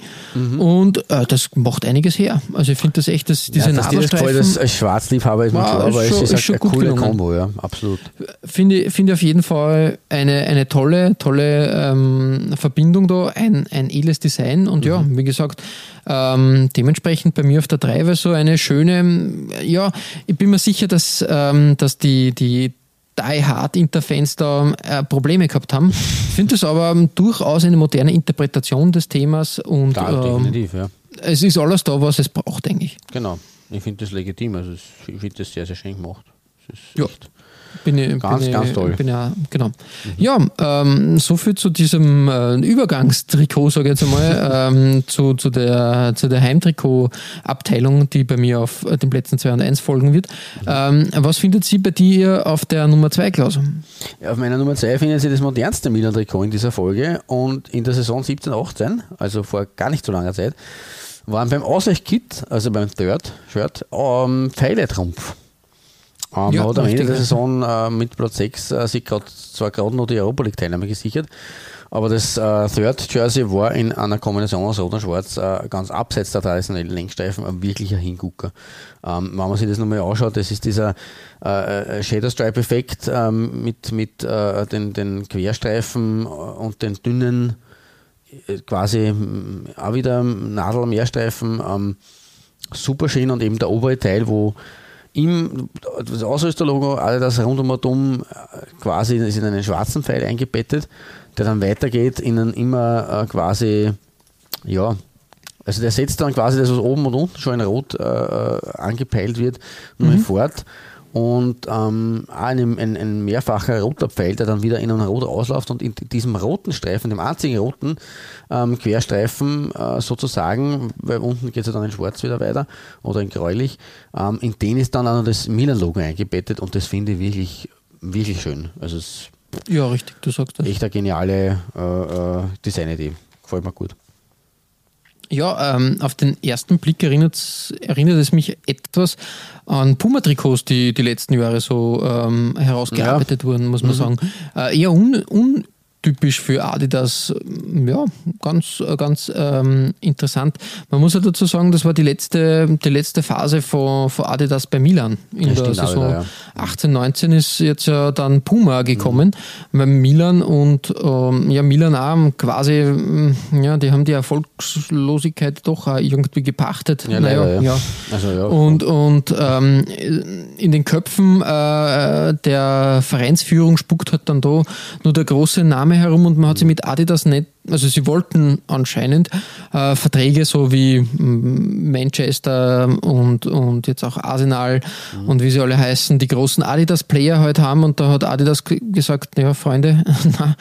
und äh, das macht einiges her. Also ich finde das echt, dass diese ja, dass dir das Nadelstreifen als Schwarzliebhaber ist Wow, klar, aber schon- es ist ist, schon eine coole. Kombo, ja, absolut. finde ich finde ich auf jeden Fall eine, eine tolle, tolle ähm, Verbindung da, ein, ein edles Design und ja, wie gesagt, ähm, dementsprechend bei mir auf der 3 war so eine schöne, ja, ich bin mir sicher, dass, ähm, dass die, die Die Hard Interfans da äh, Probleme gehabt haben. Ich finde das aber durchaus eine moderne Interpretation des Themas und Ja, ähm, definitiv, ja. es ist alles da, was es braucht, denke ich. Genau. Ich finde das legitim. Also ich finde das sehr, sehr schön gemacht. Ja. echt- Bin ich, Ganz, bin ich, ganz toll. Bin ja, genau. Ja, ähm, so viel zu diesem äh, Übergangstrikot, sage ich jetzt einmal, <laughs> ähm, zu, zu der, zu der Heimtrikot-Abteilung, die bei mir auf äh, den Plätzen 2 und 1 folgen wird. Ähm, was findet Sie bei dir auf der Nummer 2, Klaus? Ja, auf meiner Nummer 2 finden Sie das modernste Milan-Trikot in dieser Folge und in der Saison 17-18, also vor gar nicht so langer Zeit, waren beim Ausweichkit, also beim Third-Shirt, ähm, Pfeiletrumpf. Ähm, Ja, hat am Ende der. Saison äh, mit Platz 6 äh, sich grad, zwar gerade noch die Europa League-Teilnahme gesichert, aber das äh, Third Jersey war in einer Kombination aus Rot und Schwarz äh, ganz abseits der traditionellen Längsstreifen ein wirklicher Hingucker. Ähm, wenn man sich das nochmal anschaut, das ist dieser äh, äh, Shadow Stripe-Effekt ähm, mit, mit äh, den, den Querstreifen äh, und den dünnen äh, quasi auch wieder Nadel-Mehrstreifen. Ähm, super schön und eben der obere Teil, wo im das Ausrüsterlogo, alle das rundum und um äh, quasi ist in einen schwarzen Pfeil eingebettet, der dann weitergeht in einen immer äh, quasi, ja, also der setzt dann quasi das, was oben und unten schon in Rot äh, äh, angepeilt wird, nur fort. Und ähm, ein, ein, ein mehrfacher roter Pfeil, der dann wieder in einen Rot ausläuft und in diesem roten Streifen, dem einzigen roten ähm, Querstreifen äh, sozusagen, weil unten geht es ja dann in schwarz wieder weiter oder in gräulich, ähm, in den ist dann auch noch das Milan-Logo eingebettet und das finde ich wirklich, wirklich schön. Also es Ja, richtig, du sagst das. ist echt eine geniale äh, äh, Designidee. Gefällt mir gut. Ja, ähm, auf den ersten Blick erinnert, es mich etwas an Puma-Trikots, die die letzten Jahre so ähm, herausgearbeitet wurden, muss man sagen. Äh, eher un, untypisch für Adidas. Ja, ganz, äh, ganz ähm, interessant. Man muss ja dazu sagen, das war die letzte, die letzte Phase von, von Adidas bei Milan. In Ja, der Saison wieder, ja. 18, 19 ist jetzt ja dann Puma gekommen, weil Milan und ähm, ja, Milan auch quasi, ähm, ja, die haben die Erfolgslosigkeit doch auch irgendwie gepachtet. Ja, Naja, leider, ja. ja. Also, ja. Und, und ähm, in den Köpfen äh, der Vereinsführung spuckt halt dann da nur der große Name herum und man hat sich mit Adidas nicht, also sie wollten anscheinend äh, Verträge so wie mm, Manchester und, und jetzt auch Arsenal und wie sie alle heißen, die großen Adidas-Player halt haben und da hat Adidas gesagt, ja Freunde, <laughs> na,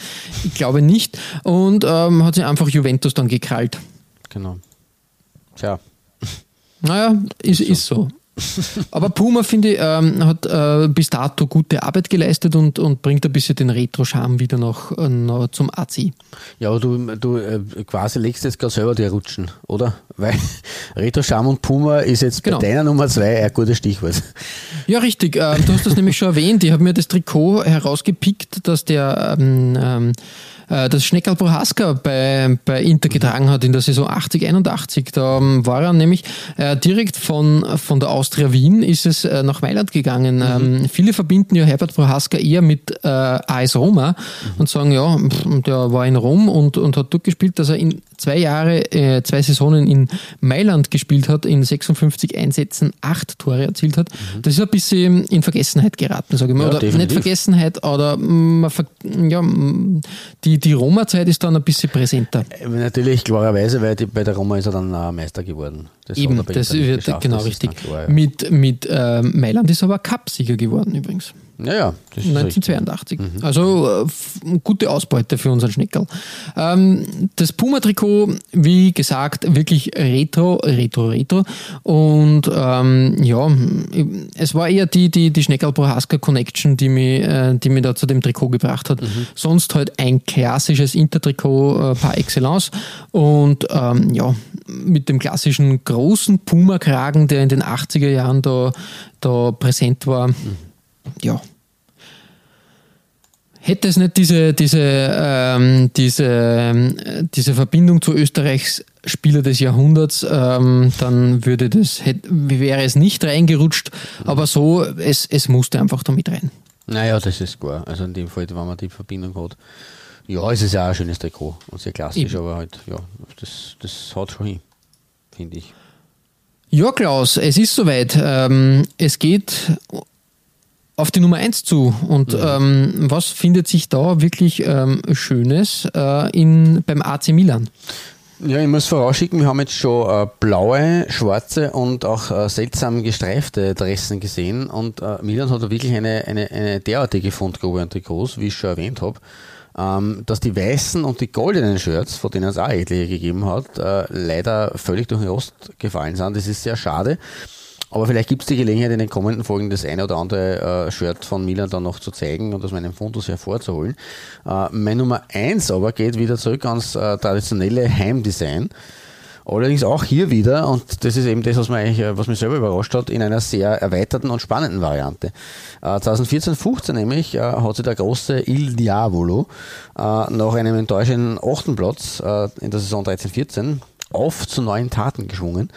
ich glaube nicht und ähm, hat sich einfach Juventus dann gekrallt. Genau. Tja. Naja, ist, ist so. Aber Puma, finde ich, ähm, hat äh, bis dato gute Arbeit geleistet und, und bringt ein bisschen den Retro-Charme wieder noch, äh, noch zum AC. Ja, aber du, du äh, quasi legst jetzt gerade selber dir rutschen, oder? Weil <laughs> Retro Scham und Puma ist jetzt Genau. bei deiner Nummer zwei ein gutes Stichwort. <laughs> Ja, richtig. Äh, du hast das nämlich schon erwähnt. Ich habe mir das Trikot herausgepickt, dass der ähm, ähm, äh, das Schneckerl Prohaska bei, bei Inter getragen hat in der Saison 80, 81. Da ähm, war er nämlich äh, direkt von, von der Austria Wien ist es äh, nach Mailand gegangen. Ähm, viele verbinden ja Herbert Prohaska eher mit AS Roma und sagen, ja, pff, der war in Rom und, und hat dort gespielt, dass er in zwei Jahre, äh, zwei Saisonen in Mailand gespielt hat, in 56 Einsätzen acht Tore erzielt hat. Das ist ein bisschen in Vergessenheit geraten, sage ich mal. Ja, Oder definitiv. nicht Vergessenheit, oder ja, die, die Roma-Zeit ist dann ein bisschen präsenter. Äh, Natürlich, klarerweise, weil die, bei der Roma ist er dann auch Meister geworden. Das Eben, das wird genau das richtig. klar, ja. Mit, mit ähm, Mailand ist er aber Cup-Sieger geworden übrigens. Ja, ja. Das 1982. Mhm. Also äh, gute Ausbeute für unseren Schneckerl. Ähm, das Puma-Trikot, wie gesagt, wirklich retro, retro, retro. Und ähm, ja, es war eher die, die, die Schneckerl-Prohaska-Connection, die mich, äh, die mich da zu dem Trikot gebracht hat. Mhm. Sonst halt ein klassisches Intertrikot äh, par excellence. Und ähm, ja, mit dem klassischen großen Puma-Kragen, der in den 80er Jahren da, da präsent war. Mhm ja, hätte es nicht diese, diese, ähm, diese, ähm, diese Verbindung zu Österreichs Spieler des Jahrhunderts, ähm, dann würde das, hätte, wäre es nicht reingerutscht, aber so, es, es musste einfach damit rein. Naja, das ist klar. Also in dem Fall, wenn man die Verbindung hat. Ja, es ist ja auch ein schönes Trikot und sehr klassisch, Eben. aber halt, ja, das, das hat schon hin, finde ich. Ja, Klaus, es ist soweit. Ähm, es geht auf die Nummer 1 zu. Und mhm. ähm, was findet sich da wirklich ähm, Schönes äh, in, beim AC Milan? Ja, ich muss vorausschicken, wir haben jetzt schon äh, blaue, schwarze und auch äh, seltsam gestreifte Dressen gesehen. Und äh, Milan hat da wirklich eine, eine, eine derartige Fundgrube an Trikots, wie ich schon erwähnt habe. Ähm, dass die weißen und die goldenen Shirts, von denen es auch etliche gegeben hat, äh, leider völlig durch den Rost gefallen sind. Das ist sehr schade. Aber vielleicht gibt es die Gelegenheit, in den kommenden Folgen das eine oder andere äh, Shirt von Milan dann noch zu zeigen und aus meinem Fundus hervorzuholen. Äh, mein Nummer 1 aber geht wieder zurück ans äh, traditionelle Heimdesign. Allerdings auch hier wieder, und das ist eben das, was, mich, äh, was mich selber überrascht hat, in einer sehr erweiterten und spannenden Variante. Äh, 2014-15 nämlich äh, hat sich der große Il Diavolo nach einem enttäuschenden achten Platz in der Saison 13-14 auf zu neuen Taten geschwungen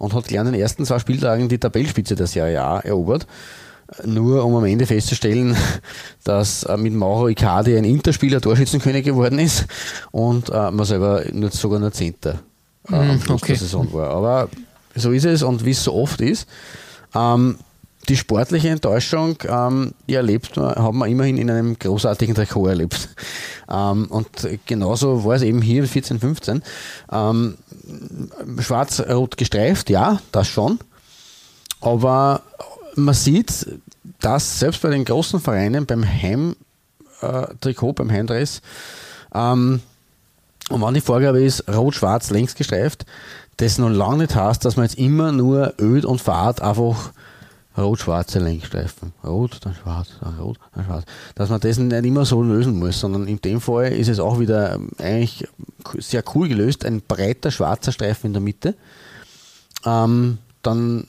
und hat gleich in den ersten zwei Spieltagen die Tabellspitze der Serie A erobert. Nur um am Ende festzustellen, <laughs> dass äh, mit Mauro Icardi ein Interspieler Torschützenkönig geworden ist und äh, man selber nur, sogar nur Zehnter äh, am mhm, Schluss okay. der Saison war. Aber so ist es und wie es so oft ist. Ähm, die sportliche Enttäuschung, ähm, erlebt haben wir immerhin in einem großartigen Trikot erlebt. Ähm, und genauso war es eben hier 14, 15. Ähm, Schwarz-rot gestreift, ja, das schon. Aber man sieht, dass selbst bei den großen Vereinen beim Heimtrikot, beim Heimdress, ähm, und wenn die Vorgabe ist, rot-schwarz längs gestreift, das noch lange nicht heißt, dass man jetzt immer nur Öd und Fahrt einfach rot-schwarze Lenkstreifen. Rot, dann schwarz, dann rot, dann schwarz. Dass man das nicht immer so lösen muss, sondern in dem Fall ist es auch wieder eigentlich sehr cool gelöst. Ein breiter schwarzer Streifen in der Mitte. Ähm, dann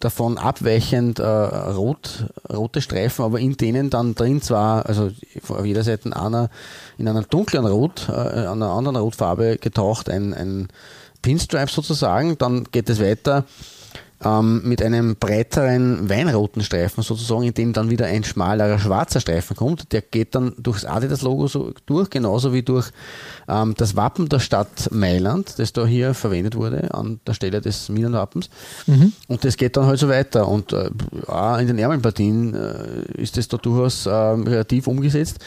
davon abweichend äh, rot, rote Streifen, aber in denen dann drin zwar, also auf jeder Seite einer in einer dunklen Rot, äh, einer anderen Rotfarbe getaucht, ein, ein Pinstripe sozusagen, dann geht es weiter ähm, mit einem breiteren weinroten Streifen sozusagen, in dem dann wieder ein schmalerer schwarzer Streifen kommt. Der geht dann durchs Adidas-Logo so durch, genauso wie durch ähm, das Wappen der Stadt Mailand, das da hier verwendet wurde an der Stelle des Milan-Wappens. Mhm. Und das geht dann halt so weiter. Und äh, auch in den Ärmelpartien äh, ist das da durchaus äh, relativ umgesetzt.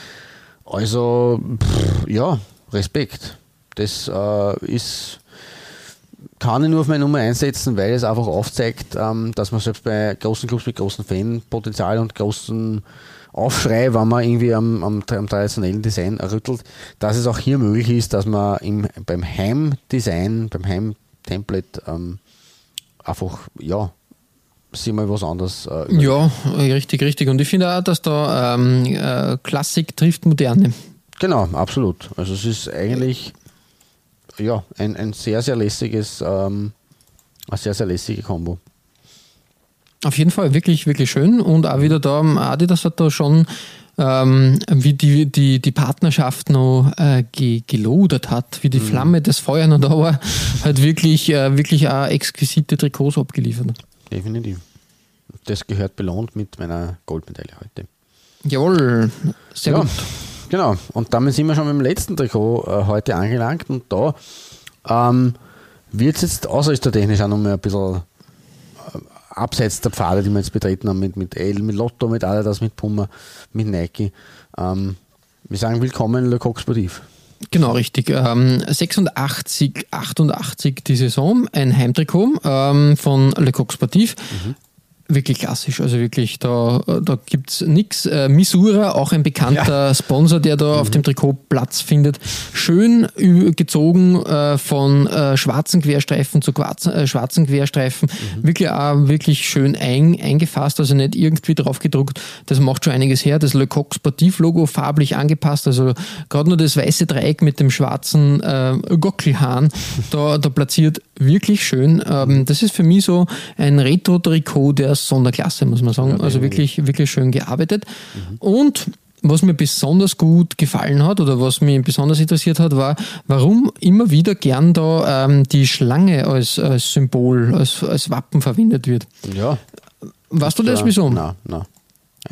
Also, pff, ja, Respekt. Das äh, ist kann ich nur auf meine Nummer einsetzen, weil es einfach aufzeigt, ähm, dass man selbst bei großen Clubs mit großem Fanpotenzial und großen Aufschrei, wenn man irgendwie am, am, am, traditionellen Design rüttelt, dass es auch hier möglich ist, dass man im, beim Heimdesign, beim Heimtemplate ähm, einfach, ja, sich mal was anderes. Äh, ja, richtig, richtig. Und ich finde auch, dass da ähm, äh, Klassik trifft Moderne. Genau, absolut. Also es ist eigentlich ja, ein, ein sehr, sehr lässiges, ähm, eine sehr, sehr lässige Kombo. Auf jeden Fall wirklich, wirklich schön. Und auch wieder da, Adidas hat da schon ähm, wie die, die, die Partnerschaft noch äh, ge, gelodert hat, wie die mhm. Flamme des Feuers noch da war, hat wirklich, äh, wirklich auch exquisite Trikots abgeliefert. Definitiv. Das gehört belohnt mit meiner Goldmedaille heute. Jawohl, sehr ja. gut. Genau, und damit sind wir schon beim letzten Trikot äh, heute angelangt und da ähm, wird es jetzt ausrüstertechnisch auch noch mal ein bisschen äh, abseits der Pfade, die wir jetzt betreten haben, mit, mit L, mit Lotto, mit Adidas, mit Puma, mit Nike. Ähm, wir sagen willkommen Le Coq Sportif. Genau, richtig. Ähm, 86, 88 die Saison, ein Heimtrikot ähm, von Le Coq Sportif. Mhm wirklich klassisch. Also wirklich, da, da gibt es nichts. Äh, Misura, auch ein bekannter ja. Sponsor, der da mhm. auf dem Trikot Platz findet. Schön gezogen äh, von äh, schwarzen Querstreifen zu quarzen, äh, schwarzen Querstreifen. Mhm. Wirklich auch wirklich schön ein, eingefasst, also nicht irgendwie drauf gedruckt. Das macht schon einiges her. Das Le Coq Sportiv Logo farblich angepasst. Also gerade nur das weiße Dreieck mit dem schwarzen äh, Gockelhahn da, da platziert. Wirklich schön. Ähm, das ist für mich so ein Retro-Trikot der Sonderklasse, muss man sagen. also wirklich, wirklich schön gearbeitet. Mhm. Und was mir besonders gut gefallen hat oder was mich besonders interessiert hat, war, warum immer wieder gern da ähm, die Schlange als, als Symbol, als, als Wappen verwendet wird. Ja. Weißt du das, wieso? Nein, nein.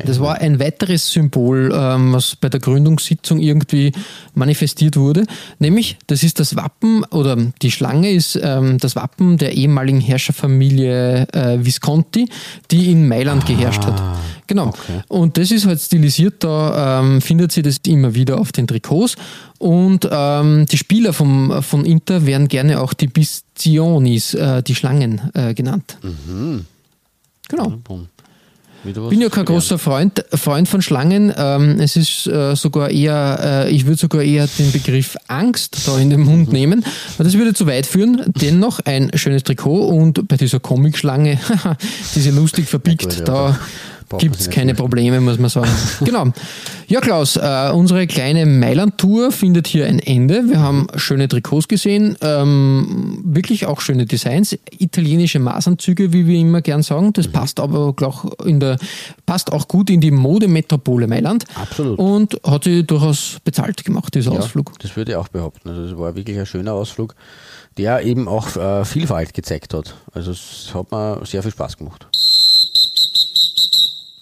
Das war ein weiteres Symbol, ähm, was bei der Gründungssitzung irgendwie manifestiert wurde. Nämlich, das ist das Wappen oder die Schlange ist ähm, das Wappen der ehemaligen Herrscherfamilie äh, Visconti, die in Mailand ah, geherrscht hat. Genau. Okay. Und das ist halt stilisiert, da ähm, findet sie das immer wieder auf den Trikots. Und ähm, die Spieler vom, von Inter werden gerne auch die Bistionis, äh, die Schlangen, äh, genannt. Mhm. Genau. Ja, ich bin ja kein großer Freund, Freund von Schlangen. Ähm, es ist äh, sogar eher, äh, ich würde sogar eher den Begriff Angst da in den Mund nehmen. Das würde zu weit führen. Dennoch ein schönes Trikot und bei dieser Comic-Schlange, <laughs> diese lustig verbiegt, da gibt es keine Probleme, muss man sagen. <laughs> genau. Ja, Klaus, äh, unsere kleine Mailand-Tour findet hier ein Ende. Wir haben schöne Trikots gesehen, ähm, wirklich auch schöne Designs, italienische Maßanzüge, wie wir immer gern sagen. Das mhm. passt aber auch in der, passt auch gut in die Modemetropole Mailand. Absolut. Und hat sie durchaus bezahlt gemacht, dieser ja, Ausflug. Das würde ich auch behaupten. Also es war wirklich ein schöner Ausflug, der eben auch äh, Vielfalt gezeigt hat. Also es hat mir sehr viel Spaß gemacht.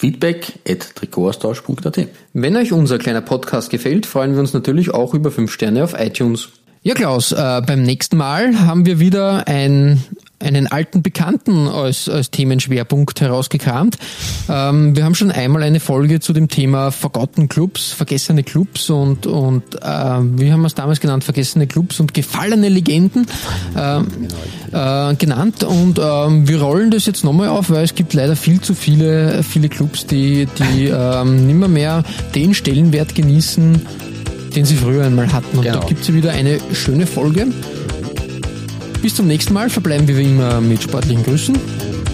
feedback at. Wenn euch unser kleiner Podcast gefällt, freuen wir uns natürlich auch über 5 Sterne auf iTunes. Ja, Klaus, äh, beim nächsten Mal haben wir wieder ein, einen alten Bekannten als, als Themenschwerpunkt herausgekramt. Ähm, wir haben schon einmal eine Folge zu dem Thema Forgotten Clubs, vergessene Clubs und, und äh, wie haben wir es damals genannt, vergessene Clubs und gefallene Legenden äh, äh, genannt. Und ähm, wir rollen das jetzt nochmal auf, weil es gibt leider viel zu viele, viele Clubs, die, die ähm, nimmer mehr den Stellenwert genießen, den sie früher einmal hatten. Und genau. da gibt es wieder eine schöne Folge. Bis zum nächsten Mal verbleiben wir wie immer mit sportlichen Grüßen.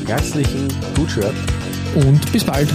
Herzlichen Gut Und bis bald.